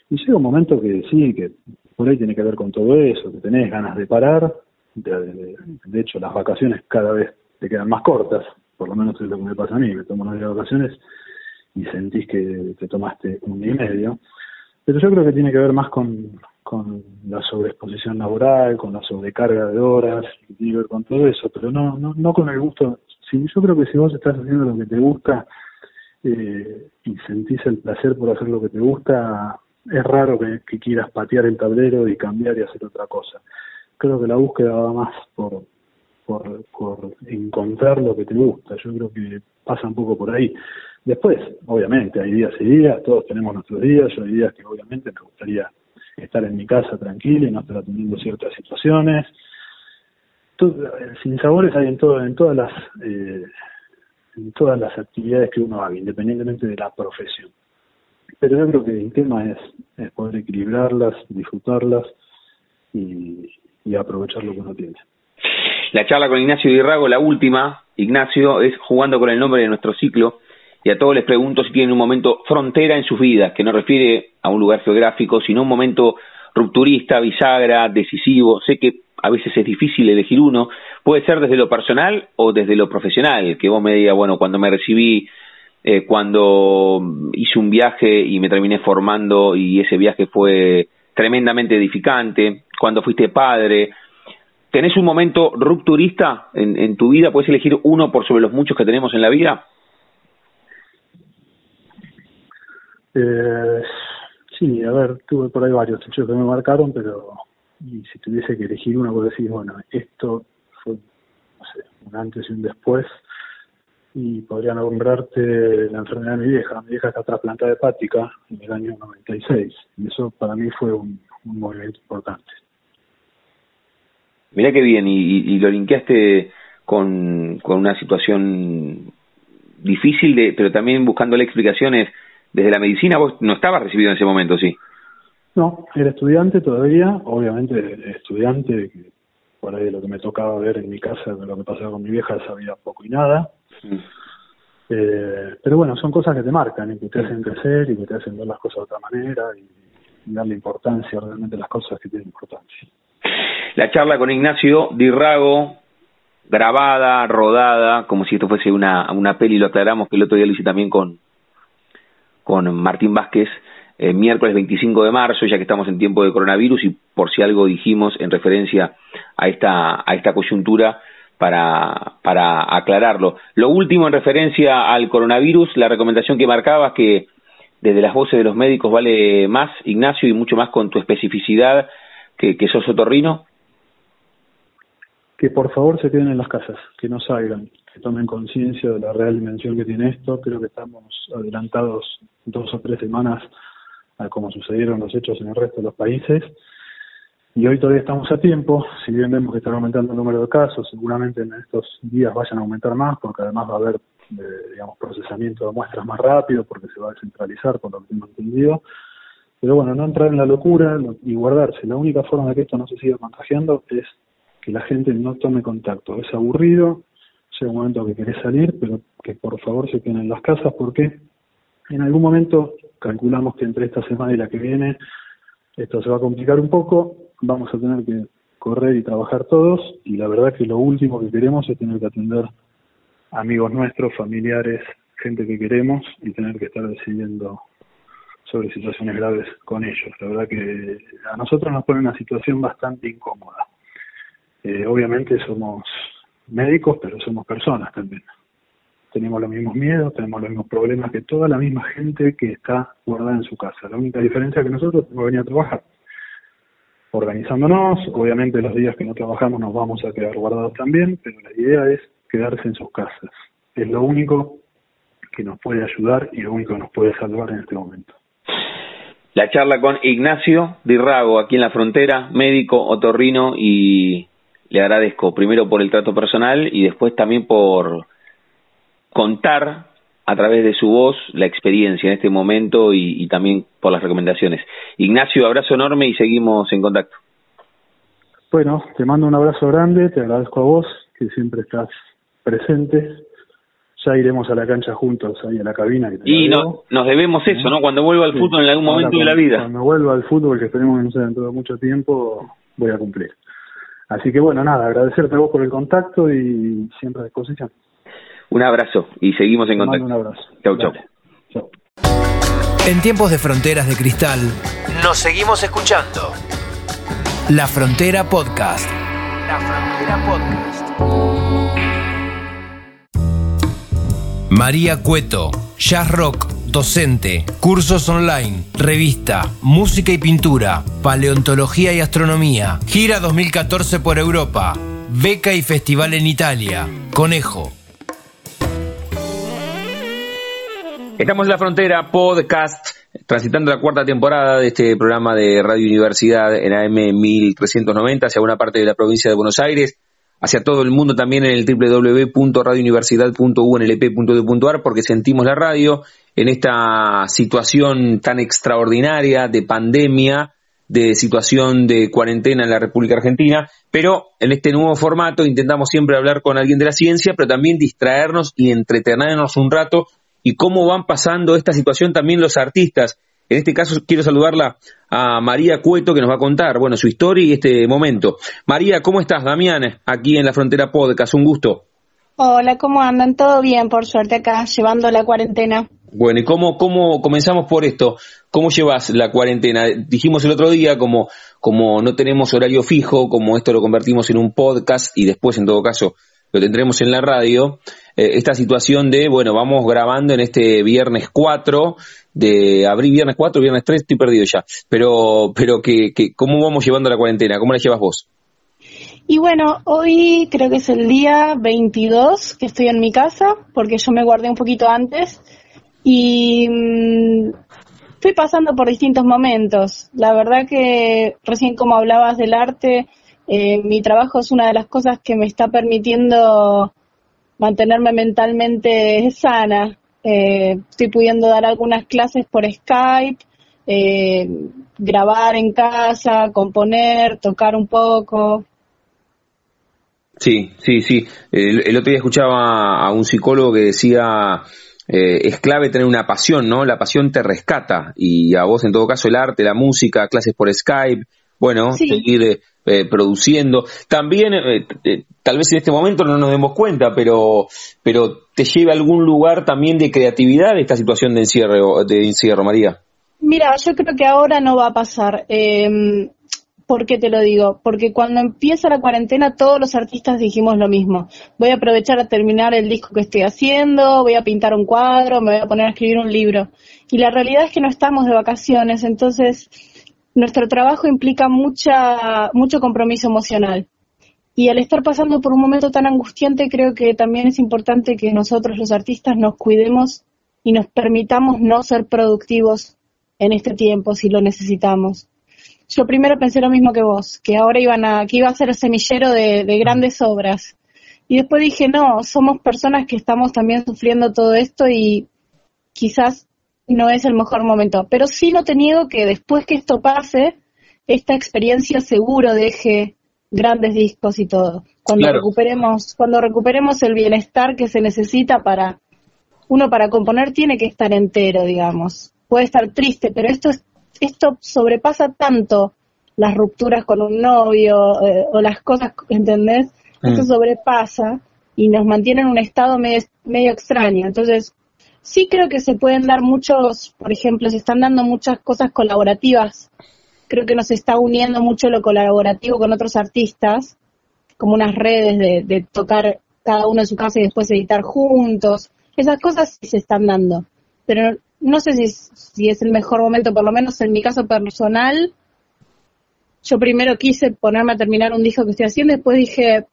Y llega un momento que sí, que por ahí tiene que ver con todo eso, que tenés ganas de parar. De, hecho, las vacaciones cada vez te quedan más cortas, por lo menos es lo que me pasa a mí. Me tomo unas vacaciones y sentís que te tomaste un día y medio. Pero yo creo que tiene que ver más con, con la sobreexposición laboral, con la sobrecarga de horas, que con todo eso, pero no, no, no con el gusto. Si, yo creo que si vos estás haciendo lo que te gusta eh, y sentís el placer por hacer lo que te gusta, es raro que, quieras patear el tablero y cambiar y hacer otra cosa. Creo que la búsqueda va más por, por, encontrar lo que te gusta. Yo creo que pasa un poco por ahí. Después, obviamente, hay días y días, todos tenemos nuestros días, yo hay días que obviamente me gustaría estar en mi casa tranquilo y no estar atendiendo ciertas situaciones. sin sabores hay en, todo, en todas las eh, en todas las actividades que uno haga, independientemente de la profesión. Pero yo creo que el tema es, poder equilibrarlas, disfrutarlas y, y aprovechar lo que uno tiene. La charla con Ignacio Dirrago, la última, Ignacio, es jugando con el nombre de nuestro ciclo y a todos les pregunto si tienen un momento frontera en sus vidas, que no refiere a un lugar geográfico, sino un momento rupturista, bisagra, decisivo. Sé que a veces es difícil elegir uno, puede ser desde lo personal o desde lo profesional, que vos me digas, bueno, cuando me recibí, eh, cuando hice un viaje y me terminé formando y ese viaje fue tremendamente edificante, cuando fuiste padre, ¿tenés un momento rupturista en, en tu vida? ¿Puedes elegir uno por sobre los muchos que tenemos en la vida? Eh, sí, a ver, tuve por ahí varios hechos que me marcaron, pero y si tuviese que elegir uno, puedo decir, bueno, esto fue, no sé, un antes y un después, y podría nombrarte la enfermedad de mi vieja. Mi vieja está trasplantada hepática en el año 96, y eso para mí fue un, movimiento importante. Mirá qué bien, y, y, lo linkeaste con, con una situación difícil, de, pero también buscándole explicaciones desde la medicina vos no estabas recibido en ese momento, ¿sí? No, era estudiante todavía, obviamente estudiante, por ahí de lo que me tocaba ver en mi casa, de lo que pasaba con mi vieja, sabía poco y nada. Mm. Eh, pero bueno, son cosas que te marcan y que te hacen crecer y que te hacen ver las cosas de otra manera y, darle importancia realmente a las cosas que tienen importancia. La charla con Ignacio Dirrago, grabada, rodada, como si esto fuese una, una peli, lo aclaramos que el otro día lo hice también con, con Martín Vázquez eh, miércoles 25 de marzo, ya que estamos en tiempo de coronavirus y por si algo dijimos en referencia a esta, a esta coyuntura para, para aclararlo. Lo último en referencia al coronavirus, la recomendación que marcabas que desde las voces de los médicos vale más, Ignacio, y mucho más con tu especificidad que, que sos otorrino. Que por favor se queden en las casas, que no salgan, que tomen conciencia de la real dimensión que tiene esto. Creo que estamos adelantados dos o tres semanas a cómo sucedieron los hechos en el resto de los países. Y hoy todavía estamos a tiempo, si bien vemos que está aumentando el número de casos, seguramente en estos días vayan a aumentar más, porque además va a haber, eh, digamos, procesamiento de muestras más rápido, porque se va a descentralizar, por lo que tengo entendido. Pero bueno, no entrar en la locura y guardarse. La única forma de que esto no se siga contagiando es que la gente no tome contacto. Es aburrido, llega un momento que querés salir, pero que por favor se queden en las casas porque en algún momento calculamos que entre esta semana y la que viene esto se va a complicar un poco, vamos a tener que correr y trabajar todos y la verdad que lo último que queremos es tener que atender amigos nuestros, familiares, gente que queremos y tener que estar decidiendo sobre situaciones graves con ellos. La verdad que a nosotros nos pone una situación bastante incómoda. Eh, obviamente somos médicos, pero somos personas también. Tenemos los mismos miedos, tenemos los mismos problemas que toda la misma gente que está guardada en su casa. La única diferencia es que nosotros tenemos que venir a trabajar. Organizándonos, obviamente los días que no trabajamos nos vamos a quedar guardados también, pero la idea es quedarse en sus casas. Es lo único que nos puede ayudar y lo único que nos puede salvar en este momento. La charla con Ignacio Dirrago, aquí en la frontera, médico, otorrino y le agradezco primero por el trato personal y después también por contar a través de su voz la experiencia en este momento y, también por las recomendaciones. Ignacio, abrazo enorme y seguimos en contacto. Bueno, te mando un abrazo grande, te agradezco a vos, que siempre estás presente. Ya iremos a la cancha juntos, ahí a la cabina. y no, nos debemos eso, ¿no? Cuando vuelva al fútbol en algún momento de la vida. Cuando vuelva al fútbol, que esperemos que no sea dentro de mucho tiempo, voy a cumplir. Así que bueno, nada, agradecerte a vos por el contacto y siempre a disposición. Un abrazo y seguimos en contacto. Un abrazo. Chau, chau. En tiempos de fronteras de cristal, nos seguimos escuchando. La Frontera Podcast. La Frontera Podcast. María Cueto, Jazz Rock, docente, cursos online, revista, música y pintura, paleontología y astronomía, gira 2014 por Europa, beca y festival en Italia, Conejo, Estamos en la frontera, podcast, transitando la cuarta temporada de este programa de Radio Universidad en AM 1390 hacia una parte de la provincia de Buenos Aires, hacia todo el mundo también en el www.radiouniversidad.unlp.edu.ar porque sentimos la radio en esta situación tan extraordinaria de pandemia, de situación de cuarentena en la República Argentina, pero en este nuevo formato intentamos siempre hablar con alguien de la ciencia, pero también distraernos y entretenernos un rato y cómo van pasando esta situación también los artistas. En este caso quiero saludarla a María Cueto que nos va a contar, bueno, su historia y este momento. María, ¿cómo estás? Damián, aquí en la Frontera Podcast, un gusto. Hola, ¿cómo andan? Todo bien, por suerte acá, llevando la cuarentena. Bueno, ¿y cómo, cómo comenzamos por esto? ¿Cómo llevas la cuarentena? Dijimos el otro día, como, como no tenemos horario fijo, como esto lo convertimos en un podcast y después, en todo caso, lo tendremos en la radio, eh, esta situación de, bueno, vamos grabando en este viernes 4 de abril, viernes 4, viernes 3, estoy perdido ya, pero, pero que, ¿cómo vamos llevando la cuarentena? ¿Cómo la llevas vos? Y bueno, hoy creo que es el día 22 que estoy en mi casa, porque yo me guardé un poquito antes y mm, estoy pasando por distintos momentos. La verdad que recién como hablabas del arte, eh, mi trabajo es una de las cosas que me está permitiendo mantenerme mentalmente sana. Eh, estoy pudiendo dar algunas clases por Skype, eh, grabar en casa, componer, tocar un poco. Sí, sí, sí. El, otro día escuchaba a un psicólogo que decía, es clave tener una pasión, ¿no? La pasión te rescata y a vos en todo caso el arte, la música, clases por Skype, bueno, seguir eh, produciendo. También, eh, eh, tal vez en este momento no nos demos cuenta, pero, pero te lleva a algún lugar también de creatividad esta situación de encierro, de encierro, María. Mira, yo creo que ahora no va a pasar. Eh, ¿Por qué te lo digo? Porque cuando empieza la cuarentena todos los artistas dijimos lo mismo. Voy a aprovechar a terminar el disco que estoy haciendo, voy a pintar un cuadro, me voy a poner a escribir un libro. Y la realidad es que no estamos de vacaciones, entonces nuestro trabajo implica mucha, mucho compromiso emocional. Y al estar pasando por un momento tan angustiante, creo que también es importante que nosotros los artistas nos cuidemos y nos permitamos no ser productivos en este tiempo si lo necesitamos. Yo primero pensé lo mismo que vos, que ahora iban a, que iba a ser semillero de, de grandes obras. Y después dije, no, somos personas que estamos también sufriendo todo esto y quizás no es el mejor momento. Pero sí no te niego que después que esto pase, esta experiencia seguro deje grandes discos y todo. Cuando recuperemos, cuando recuperemos el bienestar que se necesita para uno para componer tiene que estar entero, digamos. Puede estar triste, pero esto esto sobrepasa tanto las rupturas con un novio eh, o las cosas, ¿entendés? Esto mm. sobrepasa y nos mantiene en un estado medio, medio extraño. Entonces, sí creo que se pueden dar muchos, por ejemplo, se están dando muchas cosas colaborativas. Creo que nos está uniendo mucho lo colaborativo con otros artistas, como unas redes de, tocar cada uno en su casa y después editar juntos. Esas cosas sí se están dando. Pero no sé si, si es el mejor momento, por lo menos en mi caso personal. Yo primero quise ponerme a terminar un disco que estoy haciendo, después dije,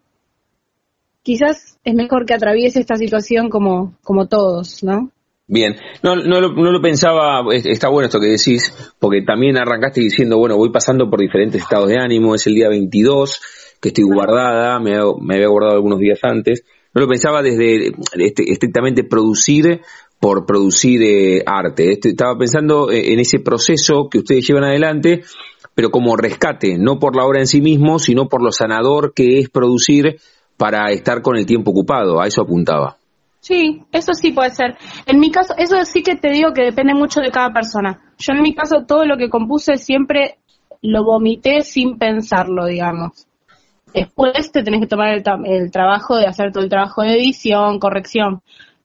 quizás es mejor que atraviese esta situación como, como todos, ¿no? Bien, no, no, lo, no lo pensaba, está bueno esto que decís, porque también arrancaste diciendo, bueno, voy pasando por diferentes estados de ánimo, es el día 22, que estoy guardada, me, me había guardado algunos días antes. No lo pensaba desde este, estrictamente producir por producir eh, arte. Este, estaba pensando eh, en ese proceso que ustedes llevan adelante, pero como rescate, no por la obra en sí mismo, sino por lo sanador que es producir para estar con el tiempo ocupado. A eso apuntaba. Sí, eso sí puede ser. En mi caso, eso sí que te digo que depende mucho de cada persona. Yo en mi caso todo lo que compuse siempre lo vomité sin pensarlo, digamos. Después te tenés que tomar el, trabajo de hacer todo el trabajo de edición, corrección.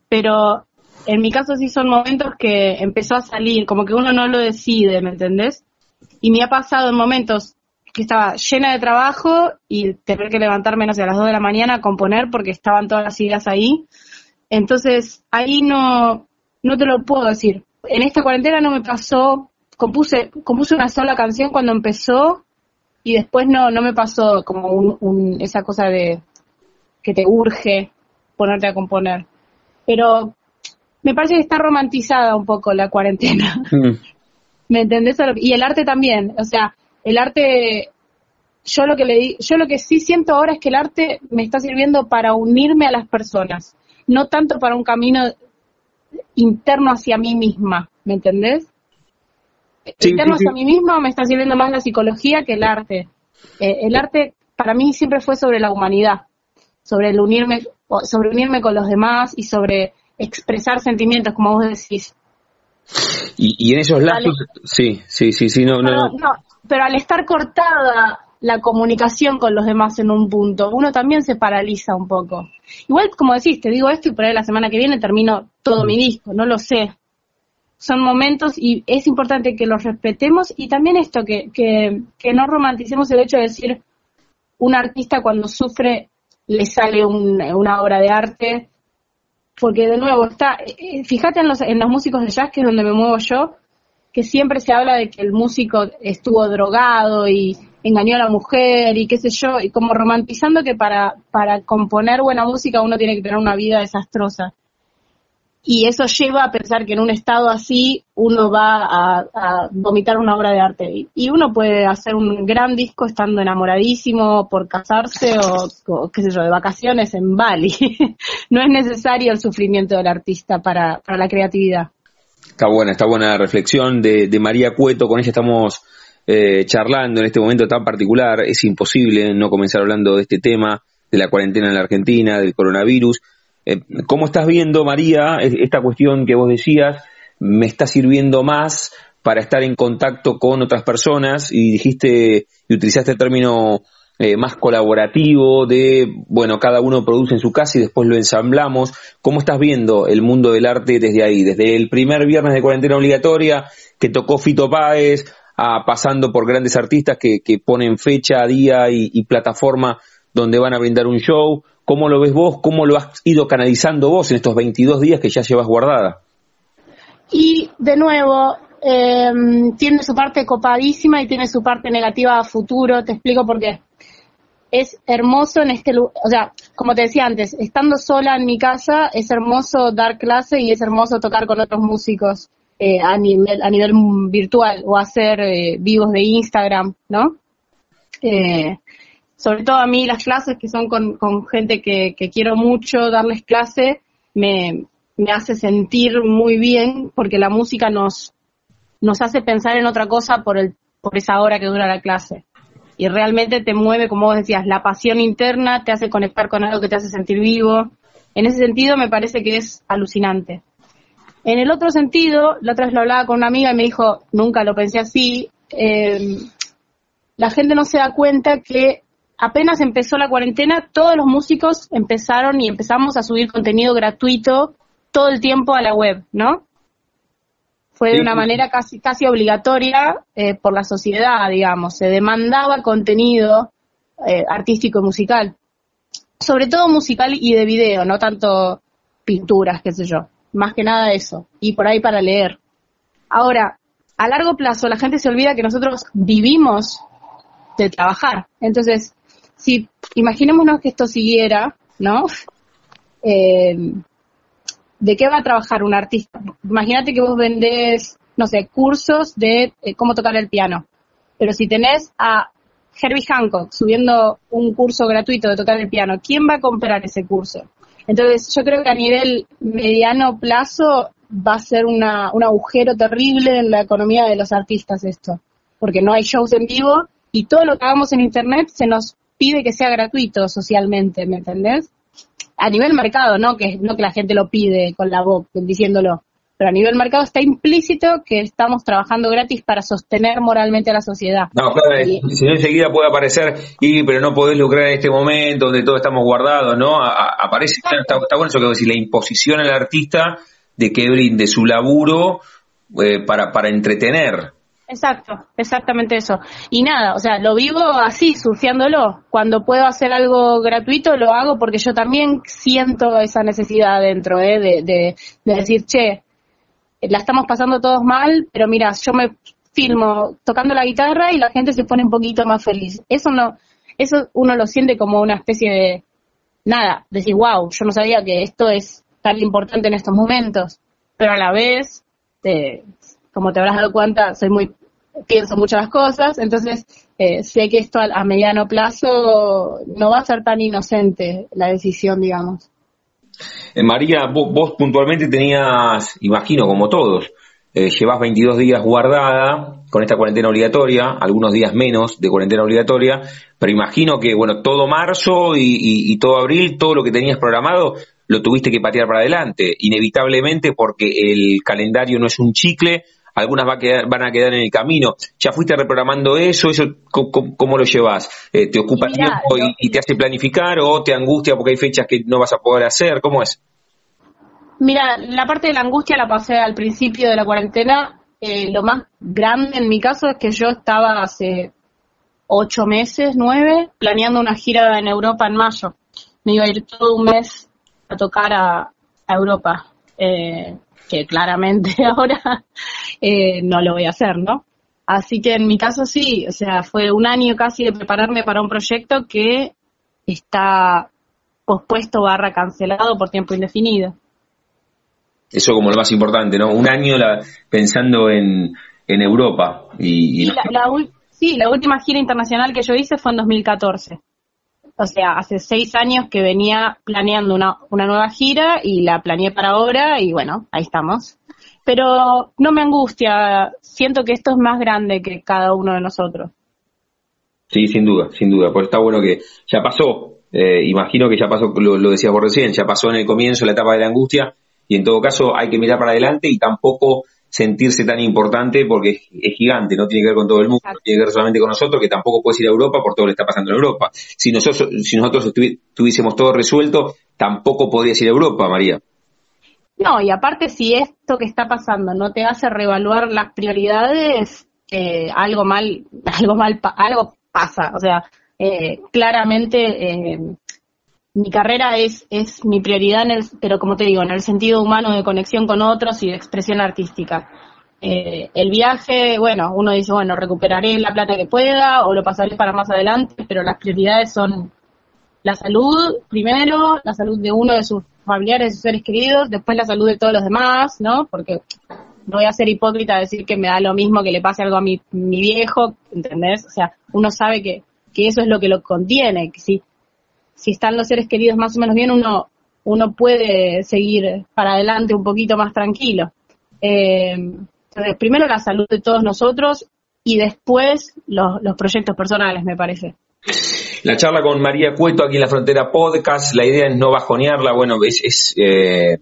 Pero en mi caso sí son momentos que empezó a salir, como que uno no lo decide, ¿me entendés? Y me ha pasado en momentos que estaba llena de trabajo y tener que levantarme, no sé, a las 2 de la mañana a componer porque estaban todas las ideas ahí entonces, ahí no, no te lo puedo decir. En esta cuarentena no me pasó, compuse, compuse una sola canción cuando empezó y después no, no me pasó como un, esa cosa de que te urge ponerte a componer. Pero me parece que está romantizada un poco la cuarentena. Mm. [laughs] ¿Me entendés? Y el arte también. O sea, el arte, yo lo que le yo lo que sí siento ahora es que el arte me está sirviendo para unirme a las personas no tanto para un camino interno hacia mí misma, ¿me entendés? interno hacia mí misma me está sirviendo más la psicología que el arte. Eh, el arte para mí siempre fue sobre la humanidad, sobre el unirme, sobre unirme con los demás y sobre expresar sentimientos, como vos decís. Y, en esos lazos, sí, sí, sí, sí, no, no, no. Pero al estar cortada la comunicación con los demás en un punto, uno también se paraliza un poco. Igual, como decís, te digo esto y por ahí la semana que viene termino todo mi disco, no lo sé. Son momentos y es importante que los respetemos y también esto, que, que, que no romanticemos el hecho de decir un artista cuando sufre le sale una obra de arte, porque de nuevo está, eh, eh, fíjate en los, en los músicos de jazz, que es donde me muevo yo, que siempre se habla de que el músico estuvo drogado y, engañó a la mujer y qué sé yo, y como romantizando que para, para componer buena música uno tiene que tener una vida desastrosa. Y eso lleva a pensar que en un estado así uno va a, vomitar una obra de arte. Y uno puede hacer un gran disco estando enamoradísimo por casarse o, qué sé yo, de vacaciones en Bali. [laughs] no es necesario el sufrimiento del artista para, para la creatividad. Está buena, está buena la reflexión de, de María Cueto, con ella estamos eh, charlando en este momento tan particular. Es imposible no comenzar hablando de este tema, de la cuarentena en la Argentina, del coronavirus. Eh, ¿Cómo estás viendo, María, esta cuestión que vos decías? ¿Me está sirviendo más para estar en contacto con otras personas? Y dijiste y utilizaste el término eh, más colaborativo de, bueno, cada uno produce en su casa y después lo ensamblamos. ¿Cómo estás viendo el mundo del arte desde ahí? Desde el primer viernes de cuarentena obligatoria que tocó Fito Páez, pasando por grandes artistas que, ponen fecha, día y, plataforma donde van a brindar un show. ¿Cómo lo ves vos? ¿Cómo lo has ido canalizando vos en estos 22 días que ya llevas guardada? Y de nuevo, em, tiene su parte copadísima y tiene su parte negativa a futuro. Te explico por qué. Es hermoso en este lugar, o sea, como te decía antes, estando sola en mi casa, es hermoso dar clase y es hermoso tocar con otros músicos. Eh, a, nivel, a nivel virtual o hacer eh, vivos de Instagram, ¿no? Eh, sobre todo a mí las clases que son con, gente que, quiero mucho, darles clase, me, me hace sentir muy bien porque la música nos, nos hace pensar en otra cosa por, el, por esa hora que dura la clase. Y realmente te mueve, como vos decías, la pasión interna, te hace conectar con algo que te hace sentir vivo. En ese sentido me parece que es alucinante. En el otro sentido, la otra vez lo hablaba con una amiga y me dijo, nunca lo pensé así, eh, la gente no se da cuenta que apenas empezó la cuarentena, todos los músicos empezaron y empezamos a subir contenido gratuito todo el tiempo a la web, ¿no? Fue de una manera casi, casi obligatoria eh, por la sociedad, digamos. Se demandaba contenido eh, artístico y musical. Sobre todo musical y de video, no tanto pinturas, qué sé yo más que nada eso, y por ahí para leer. Ahora, a largo plazo la gente se olvida que nosotros vivimos de trabajar. Entonces, si imaginémonos que esto siguiera, ¿no? Eh, ¿De qué va a trabajar un artista? Imagínate que vos vendés, no sé, cursos de eh, cómo tocar el piano. Pero si tenés a Herbie Hancock subiendo un curso gratuito de tocar el piano, ¿quién va a comprar ese curso? Entonces, yo creo que a nivel mediano plazo va a ser una, un agujero terrible en la economía de los artistas esto, porque no hay shows en vivo y todo lo que hagamos en Internet se nos pide que sea gratuito socialmente, ¿me entendés? A nivel mercado, no que, no que la gente lo pide con la voz, diciéndolo, pero a nivel mercado está implícito que estamos trabajando gratis para sostener moralmente a la sociedad. No, claro, si no enseguida puede aparecer, y pero no podés lucrar en este momento donde todos estamos guardados, ¿no? aparece, está, bueno eso que decir, la imposición al artista de que brinde su laburo eh, para, para entretener. Exacto, exactamente eso. Y nada, o sea, lo vivo así, surfeándolo. Cuando puedo hacer algo gratuito, lo hago porque yo también siento esa necesidad dentro, ¿eh? de, de, de decir, che, la estamos pasando todos mal, pero mira, yo me filmo tocando la guitarra y la gente se pone un poquito más feliz. Eso no, eso uno lo siente como una especie de nada, decir, wow, yo no sabía que esto es tan importante en estos momentos, pero a la vez, como te habrás dado cuenta, soy muy, pienso muchas cosas, entonces eh, sé que esto a mediano plazo no va a ser tan inocente la decisión, digamos. Eh, María, vos, puntualmente tenías, imagino como todos, eh, llevas 22 días guardada con esta cuarentena obligatoria, algunos días menos de cuarentena obligatoria, pero imagino que, bueno, todo marzo y, todo abril, todo lo que tenías programado, lo tuviste que patear para adelante, inevitablemente porque el calendario no es un chicle, algunas va a quedar, van a quedar en el camino. ¿Ya fuiste reprogramando eso? eso ¿Cómo, lo llevas? Eh, ¿Te ocupa tiempo y, te hace planificar o te angustia porque hay fechas que no vas a poder hacer? ¿Cómo es? Mira, la parte de la angustia la pasé al principio de la cuarentena. Eh, lo más grande en mi caso es que yo estaba hace ocho meses, nueve, planeando una gira en Europa en mayo. Me iba a ir todo un mes a tocar a, Europa. Eh, que claramente [laughs] ahora eh, no lo voy a hacer, ¿no? Así que en mi caso sí, o sea, fue un año casi de prepararme para un proyecto que está pospuesto barra cancelado por tiempo indefinido. Eso como lo más importante, ¿no? Un año la, pensando en, en Europa. Y, sí, la última gira internacional que yo hice fue en 2014 o sea, hace seis años que venía planeando una, una nueva gira y la planeé para ahora y bueno, ahí estamos. Pero no me angustia, siento que esto es más grande que cada uno de nosotros. Sí, sin duda, sin duda, pues está bueno que ya pasó, eh, imagino que ya pasó, lo, lo decías vos recién, ya pasó en el comienzo la etapa de la angustia y en todo caso hay que mirar para adelante y tampoco sentirse tan importante porque es, gigante, no tiene que ver con todo el mundo, no tiene que ver solamente con nosotros, que tampoco puedes ir a Europa por todo lo que está pasando en Europa. Si nosotros, si nosotros tuviésemos todo resuelto, tampoco podrías ir a Europa, María. No, y aparte si esto que está pasando no te hace reevaluar las prioridades, eh, algo mal, [laughs] algo mal, algo pasa. O sea, eh, claramente eh, mi carrera es, es mi prioridad, en el, pero como te digo, en el sentido humano de conexión con otros y de expresión artística. Eh, el viaje, bueno, uno dice, bueno, recuperaré la plata que pueda o lo pasaré para más adelante, pero las prioridades son la salud primero, la salud de uno de sus familiares, de sus seres queridos, después la salud de todos los demás, ¿no? Porque no voy a ser hipócrita a decir que me da lo mismo que le pase algo a mi, mi viejo, ¿entendés? O sea, uno sabe que, que eso es lo que lo contiene, que si si están los seres queridos más o menos bien, uno, uno puede seguir para adelante un poquito más tranquilo. Eh, entonces, primero la salud de todos nosotros y después los, proyectos personales, me parece. La charla con María Cueto aquí en la Frontera Podcast, la idea es no bajonearla, bueno, es, es eh,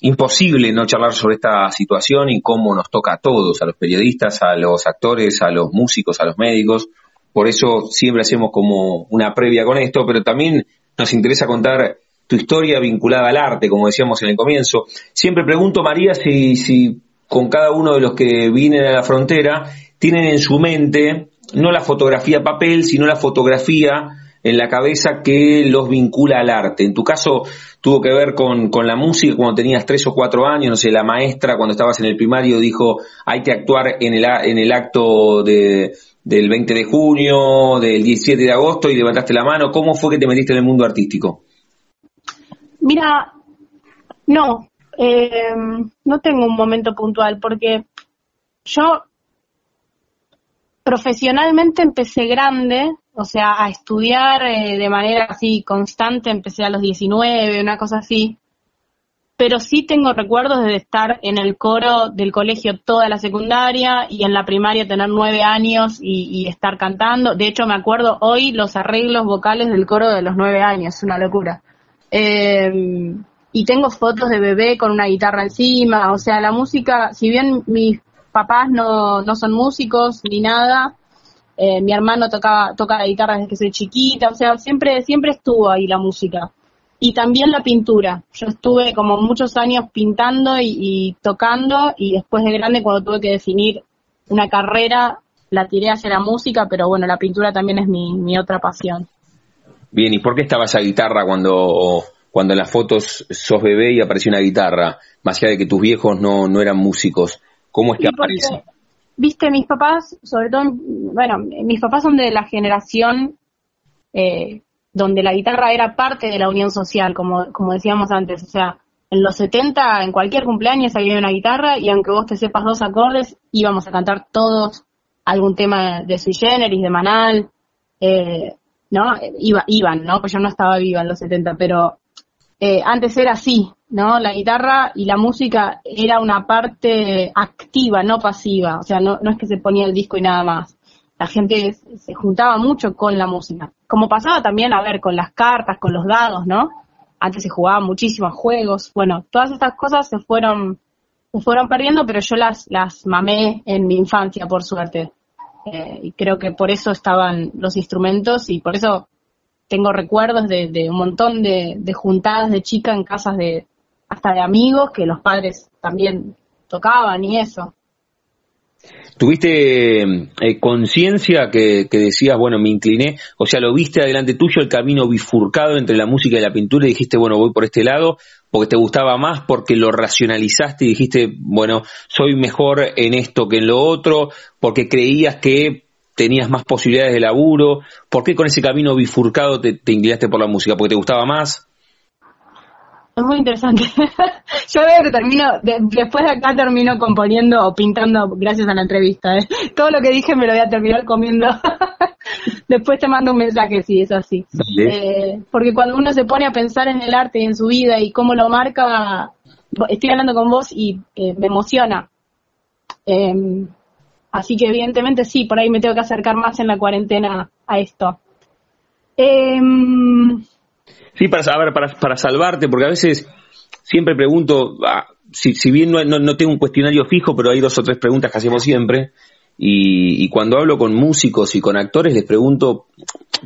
imposible no charlar sobre esta situación y cómo nos toca a todos, a los periodistas, a los actores, a los músicos, a los médicos, por eso siempre hacemos como una previa con esto, pero también nos interesa contar tu historia vinculada al arte, como decíamos en el comienzo. Siempre pregunto, María, si, si con cada uno de los que vienen a la frontera tienen en su mente no la fotografía papel, sino la fotografía en la cabeza que los vincula al arte. En tu caso tuvo que ver con, con, la música cuando tenías tres o cuatro años, no sé, la maestra cuando estabas en el primario dijo hay que actuar en el, en el acto de, del 20 de junio, del 17 de agosto y levantaste la mano. ¿Cómo fue que te metiste en el mundo artístico? Mira, no, eh, no tengo un momento puntual porque yo, profesionalmente empecé grande, o sea, a estudiar eh, de manera así constante, empecé a los 19, una cosa así. Pero sí tengo recuerdos de estar en el coro del colegio toda la secundaria y en la primaria tener nueve años y, estar cantando. De hecho, me acuerdo hoy los arreglos vocales del coro de los nueve años, una locura. Eh, y tengo fotos de bebé con una guitarra encima, o sea, la música, si bien mis papás no, no son músicos ni nada, eh, mi hermano tocaba, toca la guitarra desde que soy chiquita, o sea, siempre, siempre estuvo ahí la música. Y también la pintura. Yo estuve como muchos años pintando y, tocando y después de grande cuando tuve que definir una carrera, la tiré hacia la música, pero bueno, la pintura también es mi, mi otra pasión. Bien, ¿y por qué estaba esa guitarra cuando, cuando en las fotos sos bebé y apareció una guitarra? Más allá de que tus viejos no, no eran músicos, ¿cómo es que aparece? viste, mis papás, sobre todo, bueno, mis papás son de la generación eh, donde la guitarra era parte de la unión social, como, como decíamos antes. O sea, en los 70, en cualquier cumpleaños había una guitarra y aunque vos te sepas dos acordes, íbamos a cantar todos algún tema de sui generis, de Manal, eh, ¿no? Iba, iban, ¿no? Pues yo no estaba viva en los 70, pero eh, antes era así, ¿no? La guitarra y la música era una parte activa, no pasiva, o sea, no, no es que se ponía el disco y nada más. La gente se juntaba mucho con la música, como pasaba también, a ver, con las cartas, con los dados, ¿no? Antes se jugaban muchísimos juegos, bueno, todas estas cosas se fueron, se fueron perdiendo, pero yo las, mamé en mi infancia, por suerte. Eh, y creo que por eso estaban los instrumentos y por eso tengo recuerdos de, un montón de, juntadas de chicas en casas de hasta de amigos que los padres también tocaban y eso. ¿Tuviste eh, conciencia que, decías, bueno, me incliné, o sea, lo viste adelante tuyo el camino bifurcado entre la música y la pintura y dijiste, bueno, voy por este lado, porque te gustaba más, porque lo racionalizaste y dijiste, bueno, soy mejor en esto que en lo otro, porque creías que tenías más posibilidades de laburo? ¿Por qué con ese camino bifurcado te, te inclinaste por la música? ¿Porque te gustaba más? Es muy interesante. [laughs] Yo veo que termino, después de acá termino componiendo o pintando gracias a la entrevista. ¿eh? Todo lo que dije me lo voy a terminar comiendo. [laughs] después te mando un mensaje, sí, es así. Eh, porque cuando uno se pone a pensar en el arte y en su vida y cómo lo marca, estoy hablando con vos y eh, me emociona. Eh, Así que evidentemente sí, por ahí me tengo que acercar más en la cuarentena a esto. Em, sí, para, saber, para, para salvarte, porque a veces siempre pregunto, ah, si, si, bien no, no, tengo un cuestionario fijo, pero hay dos o tres preguntas que hacemos siempre. Y, y, cuando hablo con músicos y con actores, les pregunto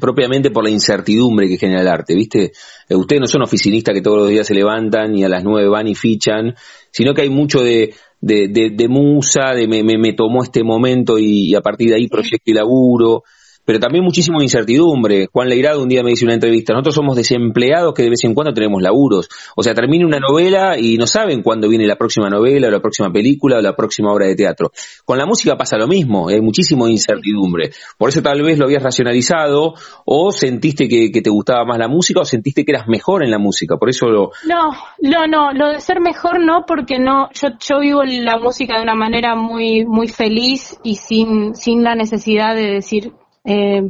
propiamente por la incertidumbre que genera el arte, ¿viste? Eh, ustedes no son oficinistas que todos los días se levantan y a las nueve van y fichan, sino que hay mucho de, de, de, de musa, de me, me, me, tomó este momento y, a partir de ahí proyecto y laburo, pero también muchísima incertidumbre. Juan Leirado un día me dice una entrevista, nosotros somos desempleados que de vez en cuando tenemos laburos. O sea, termina una novela y no saben cuándo viene la próxima novela o la próxima película o la próxima obra de teatro. Con la música pasa lo mismo, hay muchísima incertidumbre. Por eso tal vez lo habías racionalizado o sentiste que, te gustaba más la música o sentiste que eras mejor en la música. Por eso lo... No, no, no, lo de ser mejor no, porque no, yo, yo vivo la música de una manera muy, muy feliz y sin, sin la necesidad de decir eh,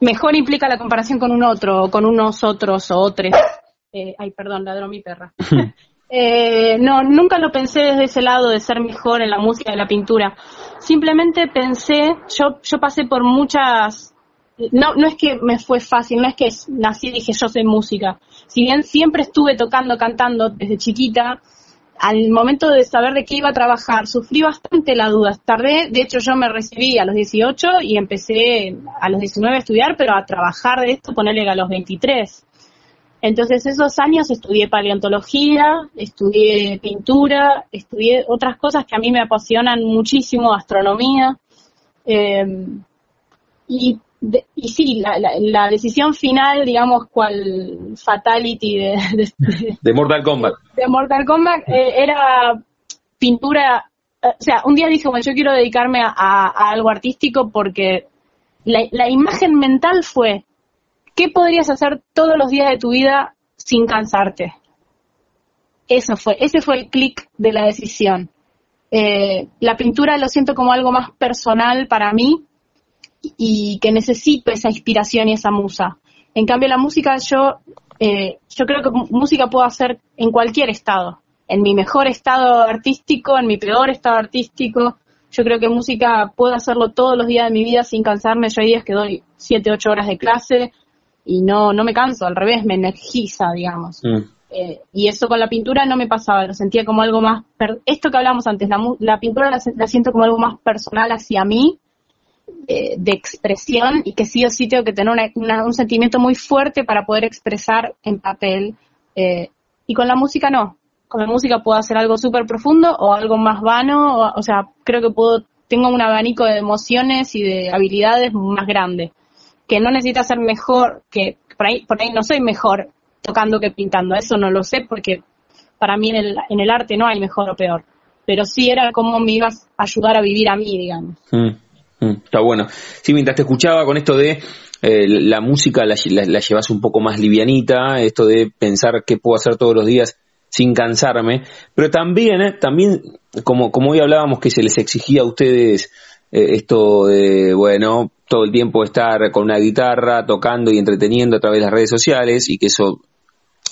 mejor implica la comparación con un otro, o con unos otros o otros. Eh, ay, perdón, ladró mi perra. [laughs] eh, no, nunca lo pensé desde ese lado de ser mejor en la música, en la pintura. Simplemente pensé, yo, yo pasé por muchas, no, no es que me fue fácil, no es que nací y dije yo soy música. Si bien siempre estuve tocando, cantando desde chiquita, al momento de saber de qué iba a trabajar, sufrí bastante la duda. Tardé, de hecho yo me recibí a los 18 y empecé a los 19 a estudiar, pero a trabajar de esto, ponerle a los 23. Entonces esos años estudié paleontología, estudié pintura, estudié otras cosas que a mí me apasionan muchísimo, astronomía. Eh, y y sí, la, decisión final, digamos, cual fatality de, de, Mortal Kombat. De Mortal Kombat eh, era pintura. Eh, o sea, un día dije, bueno, yo quiero dedicarme a, algo artístico porque la, imagen mental fue, ¿qué podrías hacer todos los días de tu vida sin cansarte? Eso fue, ese fue el clic de la decisión. Eh, la pintura lo siento como algo más personal para mí, y que necesito esa inspiración y esa musa. En cambio, la música yo, eh, yo creo que música puedo hacer en cualquier estado, en mi mejor estado artístico, en mi peor estado artístico. Yo creo que música puedo hacerlo todos los días de mi vida sin cansarme. Yo hay días que doy 7, 8 horas de clase y no, no me canso, al revés, me energiza, digamos. Mm. Eh, y eso con la pintura no me pasaba, lo sentía como algo más, esto que hablamos antes, la, la pintura la, siento como algo más personal hacia mí, eh, de expresión, y que sí o sí tengo que tener un sentimiento muy fuerte para poder expresar en papel. Eh, y con la música no, con la música puedo hacer algo súper profundo o algo más vano, o, sea, creo que puedo, tengo un abanico de emociones y de habilidades más grande que no necesita ser mejor, que por ahí, por ahí no soy mejor tocando que pintando, eso no lo sé porque para mí en el, en el arte no hay mejor o peor, pero sí era como me ibas a ayudar a vivir a mí, digamos. Mm, está bueno. Sí, mientras te escuchaba con esto de eh, la música la, la, llevas un poco más livianita, esto de pensar qué puedo hacer todos los días sin cansarme, pero también, eh, también como, como hoy hablábamos que se les exigía a ustedes eh, esto de, bueno, todo el tiempo estar con una guitarra tocando y entreteniendo a través de las redes sociales y que eso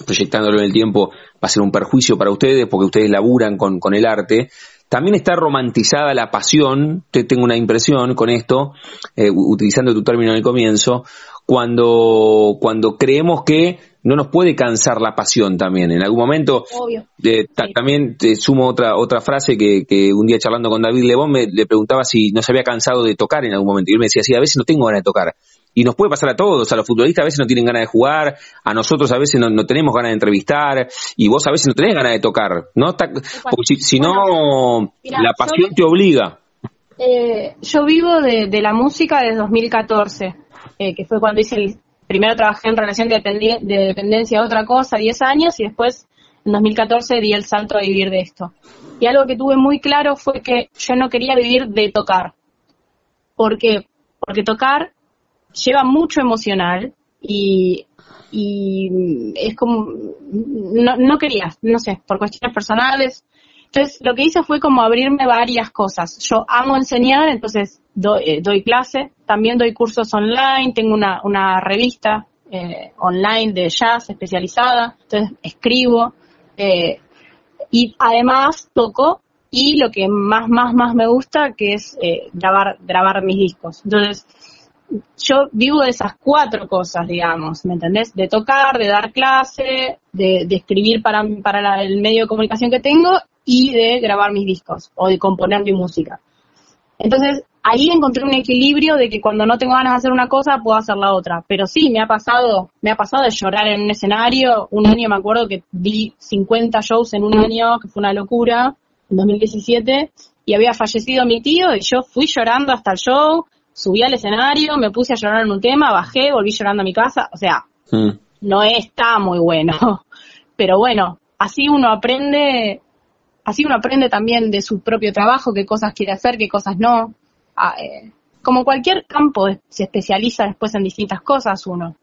proyectándolo en el tiempo va a ser un perjuicio para ustedes porque ustedes laburan con, con el arte. También está romantizada la pasión, te tengo una impresión con esto, eh, utilizando tu término en el comienzo, cuando, cuando creemos que no nos puede cansar la pasión también. En algún momento, también te sumo otra otra frase que, que un día charlando con David Lebón me le preguntaba si no se había cansado de tocar en algún momento. Y él me decía, sí, a veces no tengo ganas de tocar. Y nos puede pasar a todos, a los futbolistas a veces no tienen ganas de jugar, a nosotros a veces no, tenemos ganas de entrevistar, y vos a veces no tenés ganas de tocar, ¿no? si, no, la pasión te obliga. Eh, yo vivo de, de, la música desde 2014, eh, que fue cuando hice el, primero trabajé en relación de, dependencia a otra cosa 10 años y después en 2014 di el salto a vivir de esto. Y algo que tuve muy claro fue que yo no quería vivir de tocar. ¿Por qué? Porque tocar lleva mucho emocional y, y es como, no, no quería, no sé, por cuestiones personales, entonces, lo que hice fue como abrirme varias cosas. Yo amo enseñar, entonces doy, eh, clase, también doy cursos online, tengo una, una revista eh, online de jazz especializada, entonces escribo eh, y además toco y lo que más, más, más me gusta que es grabar, grabar mis discos. Entonces, yo vivo de esas cuatro cosas, digamos, ¿me entendés? De tocar, de dar clase, de, de escribir para, el medio de comunicación que tengo y de grabar mis discos o de componer mi música. Entonces, ahí encontré un equilibrio de que cuando no tengo ganas de hacer una cosa, puedo hacer la otra. Pero sí, me ha pasado, me ha pasado de llorar en un escenario. Un año me acuerdo que di 50 shows en un año, que fue una locura, en 2017, y había fallecido mi tío y yo fui llorando hasta el show, subí al escenario, me puse a llorar en un tema, bajé, volví llorando a mi casa. O sea, mm. no está muy bueno. [laughs] Pero bueno, así uno aprende así uno aprende también de su propio trabajo, qué cosas quiere hacer, qué cosas no. Ah, eh, como cualquier campo se especializa después en distintas cosas uno.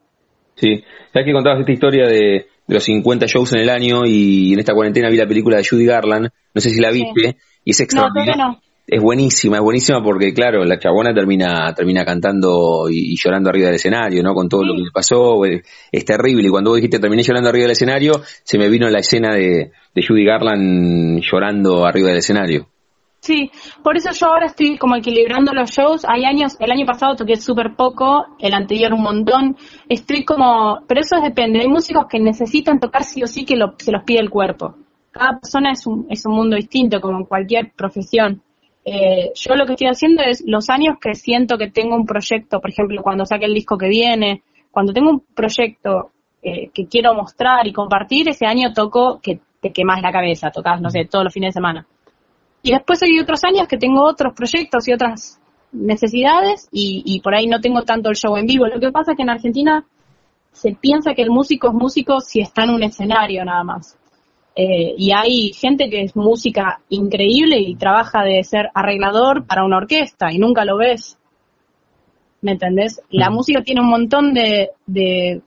Sí, ya que contabas esta historia de, los 50 shows en el año y en esta cuarentena vi la película de Judy Garland, no sé si la viste, y es extraordinario. No, no es buenísima, es buenísima porque, claro, la chabona termina termina cantando y, llorando arriba del escenario, ¿no? Con todo lo que le pasó, es, terrible. Y cuando vos dijiste terminé llorando arriba del escenario, se me vino la escena de, de Judy Garland llorando arriba del escenario. Sí, por eso yo ahora estoy como equilibrando los shows. Hay años, el año pasado toqué súper poco, el anterior un montón. Estoy como, pero eso depende. Hay músicos que necesitan tocar sí o sí que lo, se los pide el cuerpo. Cada persona es un, es un mundo distinto, como en cualquier profesión. Eh, yo lo que estoy haciendo es los años que siento que tengo un proyecto, por ejemplo, cuando saque el disco que viene, cuando tengo un proyecto eh, que quiero mostrar y compartir, ese año toco que te quemas la cabeza, tocas, no sé, todos los fines de semana. Y después hay otros años que tengo otros proyectos y otras necesidades y, y por ahí no tengo tanto el show en vivo. Lo que pasa es que en Argentina se piensa que el músico es músico si está en un escenario nada más. Eh, y hay gente que es música increíble y trabaja de ser arreglador para una orquesta y nunca lo ves. ¿Me entendés? La mm. música tiene un montón de, de,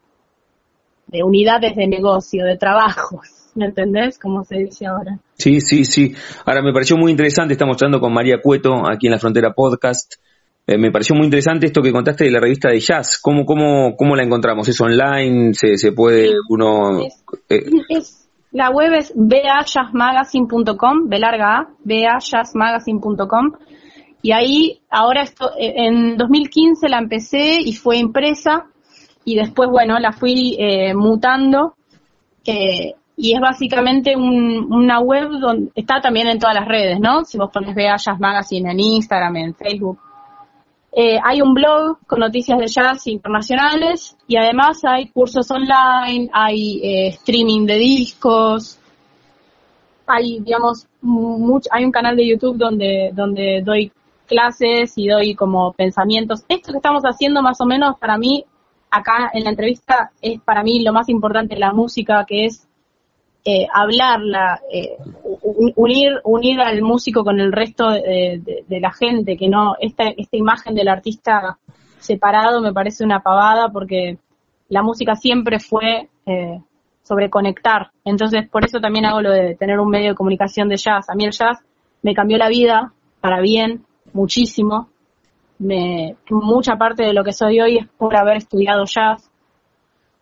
unidades de negocio, de trabajos. ¿Me entendés? Como se dice ahora. Sí, sí, sí. Ahora me pareció muy interesante, estamos hablando con María Cueto aquí en la Frontera Podcast. eh, me pareció muy interesante esto que contaste de la revista de jazz. ¿Cómo, cómo, cómo la encontramos? ¿Es online? ¿Se, se puede uno...? Eh? La web es bajazzmagazine.com, B larga A. Y ahí, ahora esto, eh, en 2015 la empecé y fue impresa y después, bueno, la fui mutando. y es básicamente una web donde está también en todas las redes, ¿no? Si vos pones Bea Magazine en Instagram, en Facebook, eh, hay un blog con noticias de jazz internacionales y además hay cursos online, hay eh, streaming de discos, hay, digamos, hay un canal de YouTube donde, donde doy clases y doy como pensamientos. Esto que estamos haciendo más o menos para mí, acá en la entrevista, es para mí lo más importante, la música, que es eh, hablarla, eh, unir, unir al músico con el resto de, la gente, que no, esta, esta imagen del artista separado me parece una pavada porque la música siempre fue eh, sobre conectar. Entonces, por eso también hago lo de tener un medio de comunicación de jazz. A mí el jazz me cambió la vida para bien, muchísimo. Me, mucha parte de lo que soy hoy es por haber estudiado jazz.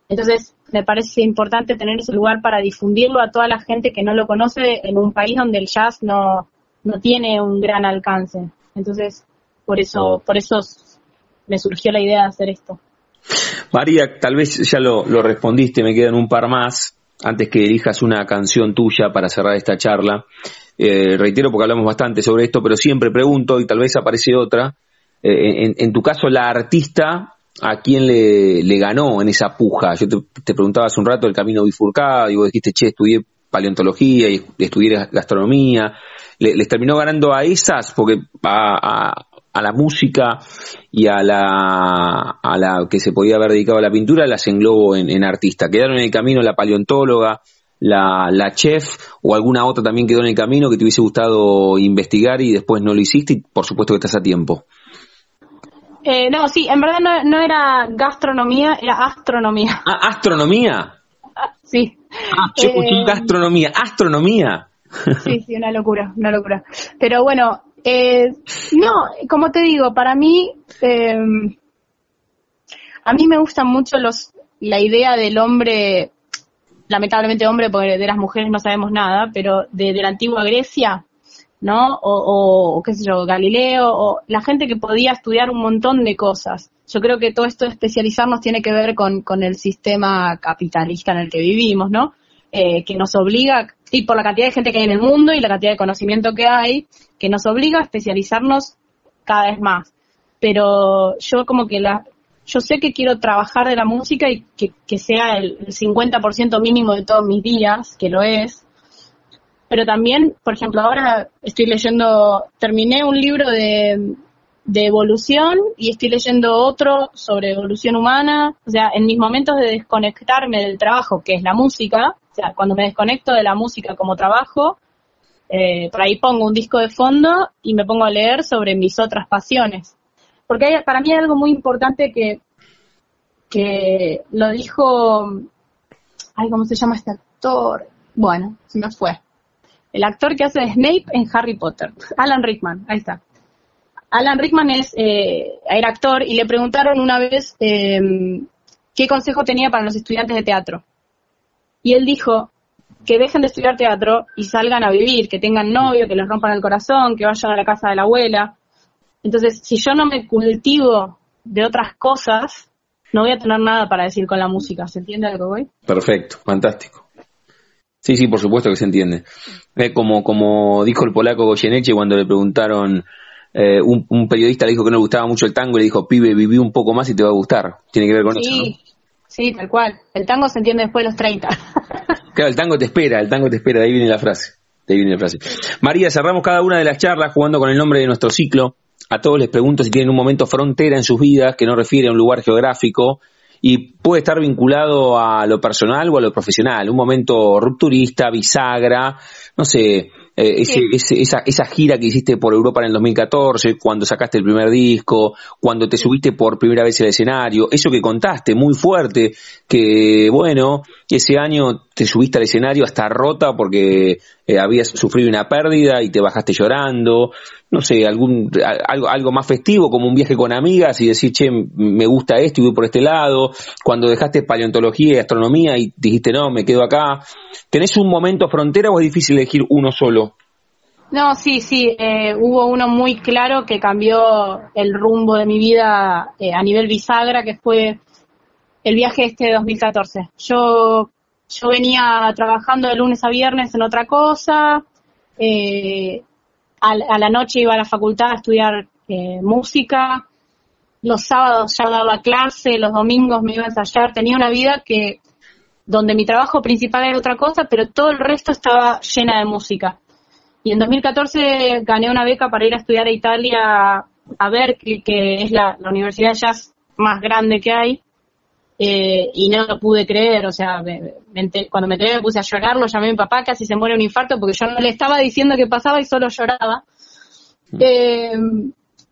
Entonces, me parece importante tener ese lugar para difundirlo a toda la gente que no lo conoce en un país donde el jazz no, no tiene un gran alcance. Entonces, por eso, por eso me surgió la idea de hacer esto. María, tal vez ya lo, lo respondiste, me quedan un par más antes que elijas una canción tuya para cerrar esta charla. Eh, reitero porque hablamos bastante sobre esto, pero siempre pregunto y tal vez aparece otra. Eh, en, en, tu caso, la artista a quién le, le ganó en esa puja. Yo te, preguntaba hace un rato el camino bifurcado y vos dijiste, che, estudié paleontología y estudié gastronomía. les terminó ganando a esas porque a, la música y a la, a la que se podía haber dedicado a la pintura las englobo en, en artista. Quedaron en el camino la paleontóloga, la, chef o alguna otra también quedó en el camino que te hubiese gustado investigar y después no lo hiciste por supuesto que estás a tiempo. Eh, no, sí, en verdad no, era gastronomía, era astronomía. Ah, astronomía. sí. Ah, yo eh, gastronomía, astronomía. sí, sí, una locura, una locura. Pero bueno, eh, no, como te digo, para mí, eh, a mí me gusta mucho los, la idea del hombre, lamentablemente hombre, porque de las mujeres no sabemos nada, pero de la antigua Grecia, ¿no? O, qué sé yo, Galileo, o la gente que podía estudiar un montón de cosas. Yo creo que todo esto de especializarnos tiene que ver con, con el sistema capitalista en el que vivimos, ¿no? Eh, que nos obliga, y por la cantidad de gente que hay en el mundo y la cantidad de conocimiento que hay, que nos obliga a especializarnos cada vez más. Pero yo como que la, yo sé que quiero trabajar de la música y que, que sea el 50% mínimo de todos mis días, que lo es, pero también, por ejemplo, ahora estoy leyendo, terminé un libro de, evolución y estoy leyendo otro sobre evolución humana. O sea, en mis momentos de desconectarme del trabajo, que es la música, o sea, cuando me desconecto de la música como trabajo, eh, por ahí pongo un disco de fondo y me pongo a leer sobre mis otras pasiones. Porque para mí hay algo muy importante que, que lo dijo, ay, ¿cómo se llama este actor? Bueno, se me fue el actor que hace Snape en Harry Potter, Alan Rickman, ahí está. Alan Rickman es, eh, era actor y le preguntaron una vez em, qué consejo tenía para los estudiantes de teatro. Y él dijo que dejen de estudiar teatro y salgan a vivir, que tengan novio, que les rompan el corazón, que vayan a la casa de la abuela. Entonces, si yo no me cultivo de otras cosas, no voy a tener nada para decir con la música. ¿Se entiende que voy? Perfecto, fantástico. Sí, sí, por supuesto que se entiende. Eh, como, como dijo el polaco Goyeneche cuando le preguntaron, eh, un, periodista le dijo que no le gustaba mucho el tango y le dijo, pibe, viví un poco más y te va a gustar. Tiene que ver con eso, ¿no? Sí, tal cual. El tango se entiende después de los 30. [laughs] claro, el tango te espera, el tango te espera, de ahí viene la frase. De ahí viene la frase. María, cerramos cada una de las charlas jugando con el nombre de nuestro ciclo. A todos les pregunto si tienen un momento frontera en sus vidas que no refiere a un lugar geográfico y puede estar vinculado a lo personal o a lo profesional, un momento rupturista, bisagra, no sé, eh, esa, esa gira que hiciste por Europa en el 2014, cuando sacaste el primer disco, cuando te subiste por primera vez al escenario, eso que contaste muy fuerte, que bueno, ese año te subiste al escenario hasta rota porque eh, habías sufrido una pérdida y te bajaste llorando, no sé, algún algo, algo más festivo, como un viaje con amigas y decir, che, me gusta esto y voy por este lado, cuando dejaste paleontología y astronomía y dijiste, no, me quedo acá. ¿Tenés un momento frontera o es difícil elegir uno solo? No, sí, sí, eh, hubo uno muy claro que cambió el rumbo de mi vida eh, a nivel bisagra, que fue el viaje este de 2014. Yo, yo venía trabajando de lunes a viernes en otra cosa, eh, a, la noche iba a la facultad a estudiar música, los sábados ya daba clase, los domingos me iba a ensayar, tenía una vida que donde mi trabajo principal era otra cosa, pero todo el resto estaba llena de música. Y en 2014 gané una beca para ir a estudiar a Italia, a Berkeley, que es la, universidad de jazz más grande que hay. Eh, y no lo pude creer, o sea, cuando me enteré me puse a llorar, lo llamé a mi papá, casi se muere un infarto porque yo no le estaba diciendo qué pasaba y solo lloraba. Mm. Eh,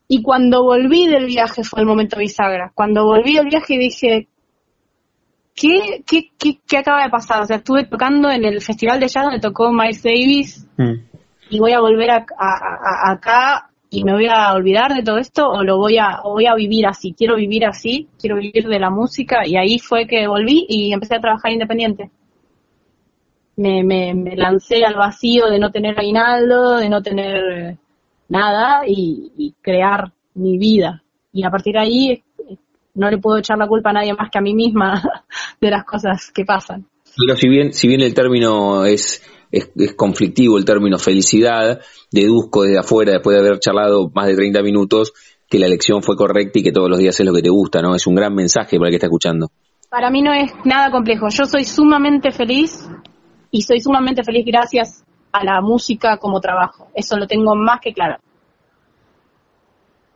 y cuando volví del viaje fue el momento bisagra. Cuando volví del viaje dije, ¿qué, qué, qué, acaba de pasar? O sea, estuve tocando en el festival de jazz donde tocó Miles Davis. Mm y voy a volver a, acá y me voy a olvidar de todo esto o lo voy a voy a vivir así. Quiero vivir así quiero vivir de la música. Y ahí fue que volví y empecé a trabajar independiente. Me, me, lancé al vacío de no tener aguinaldo de no tener nada y, crear mi vida. Y a partir de ahí no le puedo echar la culpa a nadie más que a mí misma [laughs] de las cosas que pasan. Pero si bien si bien el término es es, conflictivo el término felicidad, deduzco desde afuera, después de haber charlado más de 30 minutos, que la elección fue correcta y que todos los días es lo que te gusta, ¿no? Es un gran mensaje para el que está escuchando. Para mí no es nada complejo. Yo soy sumamente feliz y soy sumamente feliz gracias a la música como trabajo. Eso lo tengo más que claro.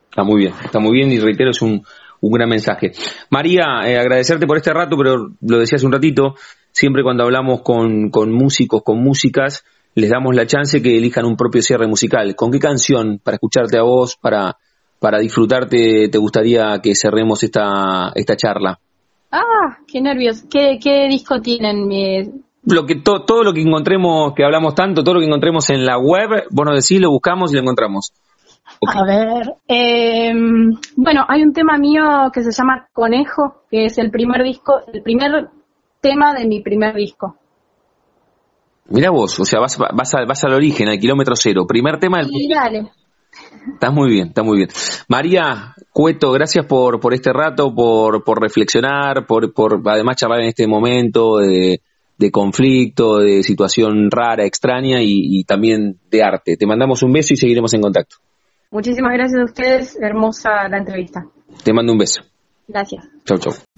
Está muy bien, está muy bien y reitero, es un, un gran mensaje. María, eh, agradecerte por este rato, pero lo decía hace un ratito, siempre cuando hablamos con, con músicos, con músicas, les damos la chance que elijan un propio cierre musical. ¿Con qué canción, para escucharte a vos, para, para disfrutarte, te gustaría que cerremos esta, esta charla? Ah, qué nervios. ¿Qué, qué disco tienen? Lo que todo lo que encontremos, que hablamos tanto, todo lo que encontremos en la web, vos nos decís, lo buscamos y lo encontramos. A ver, em, bueno, hay un tema mío que se llama Conejo, que es el primer disco, el primer tema de mi primer disco. Mira vos, o sea, vas, vas, vas al origen, al kilómetro cero. Primer tema del... Sí, dale. Estás muy bien, está muy bien. María Cueto, gracias por, por este rato, por, por reflexionar, por, por además charlar en este momento de, de conflicto, de situación rara, extraña y, y, también de arte. Te mandamos un beso y seguiremos en contacto. Muchísimas gracias a ustedes, hermosa la entrevista. Te mando un beso. Gracias. Chau, chau.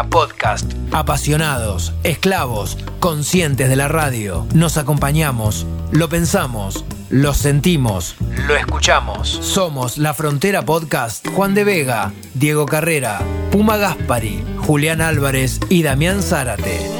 Podcast. Apasionados, esclavos, conscientes de la radio. Nos acompañamos, lo pensamos, lo sentimos, lo escuchamos. Somos La Frontera Podcast. Juan de Vega, Diego Carrera, Puma Gaspari, Julián Álvarez y Damián Zárate.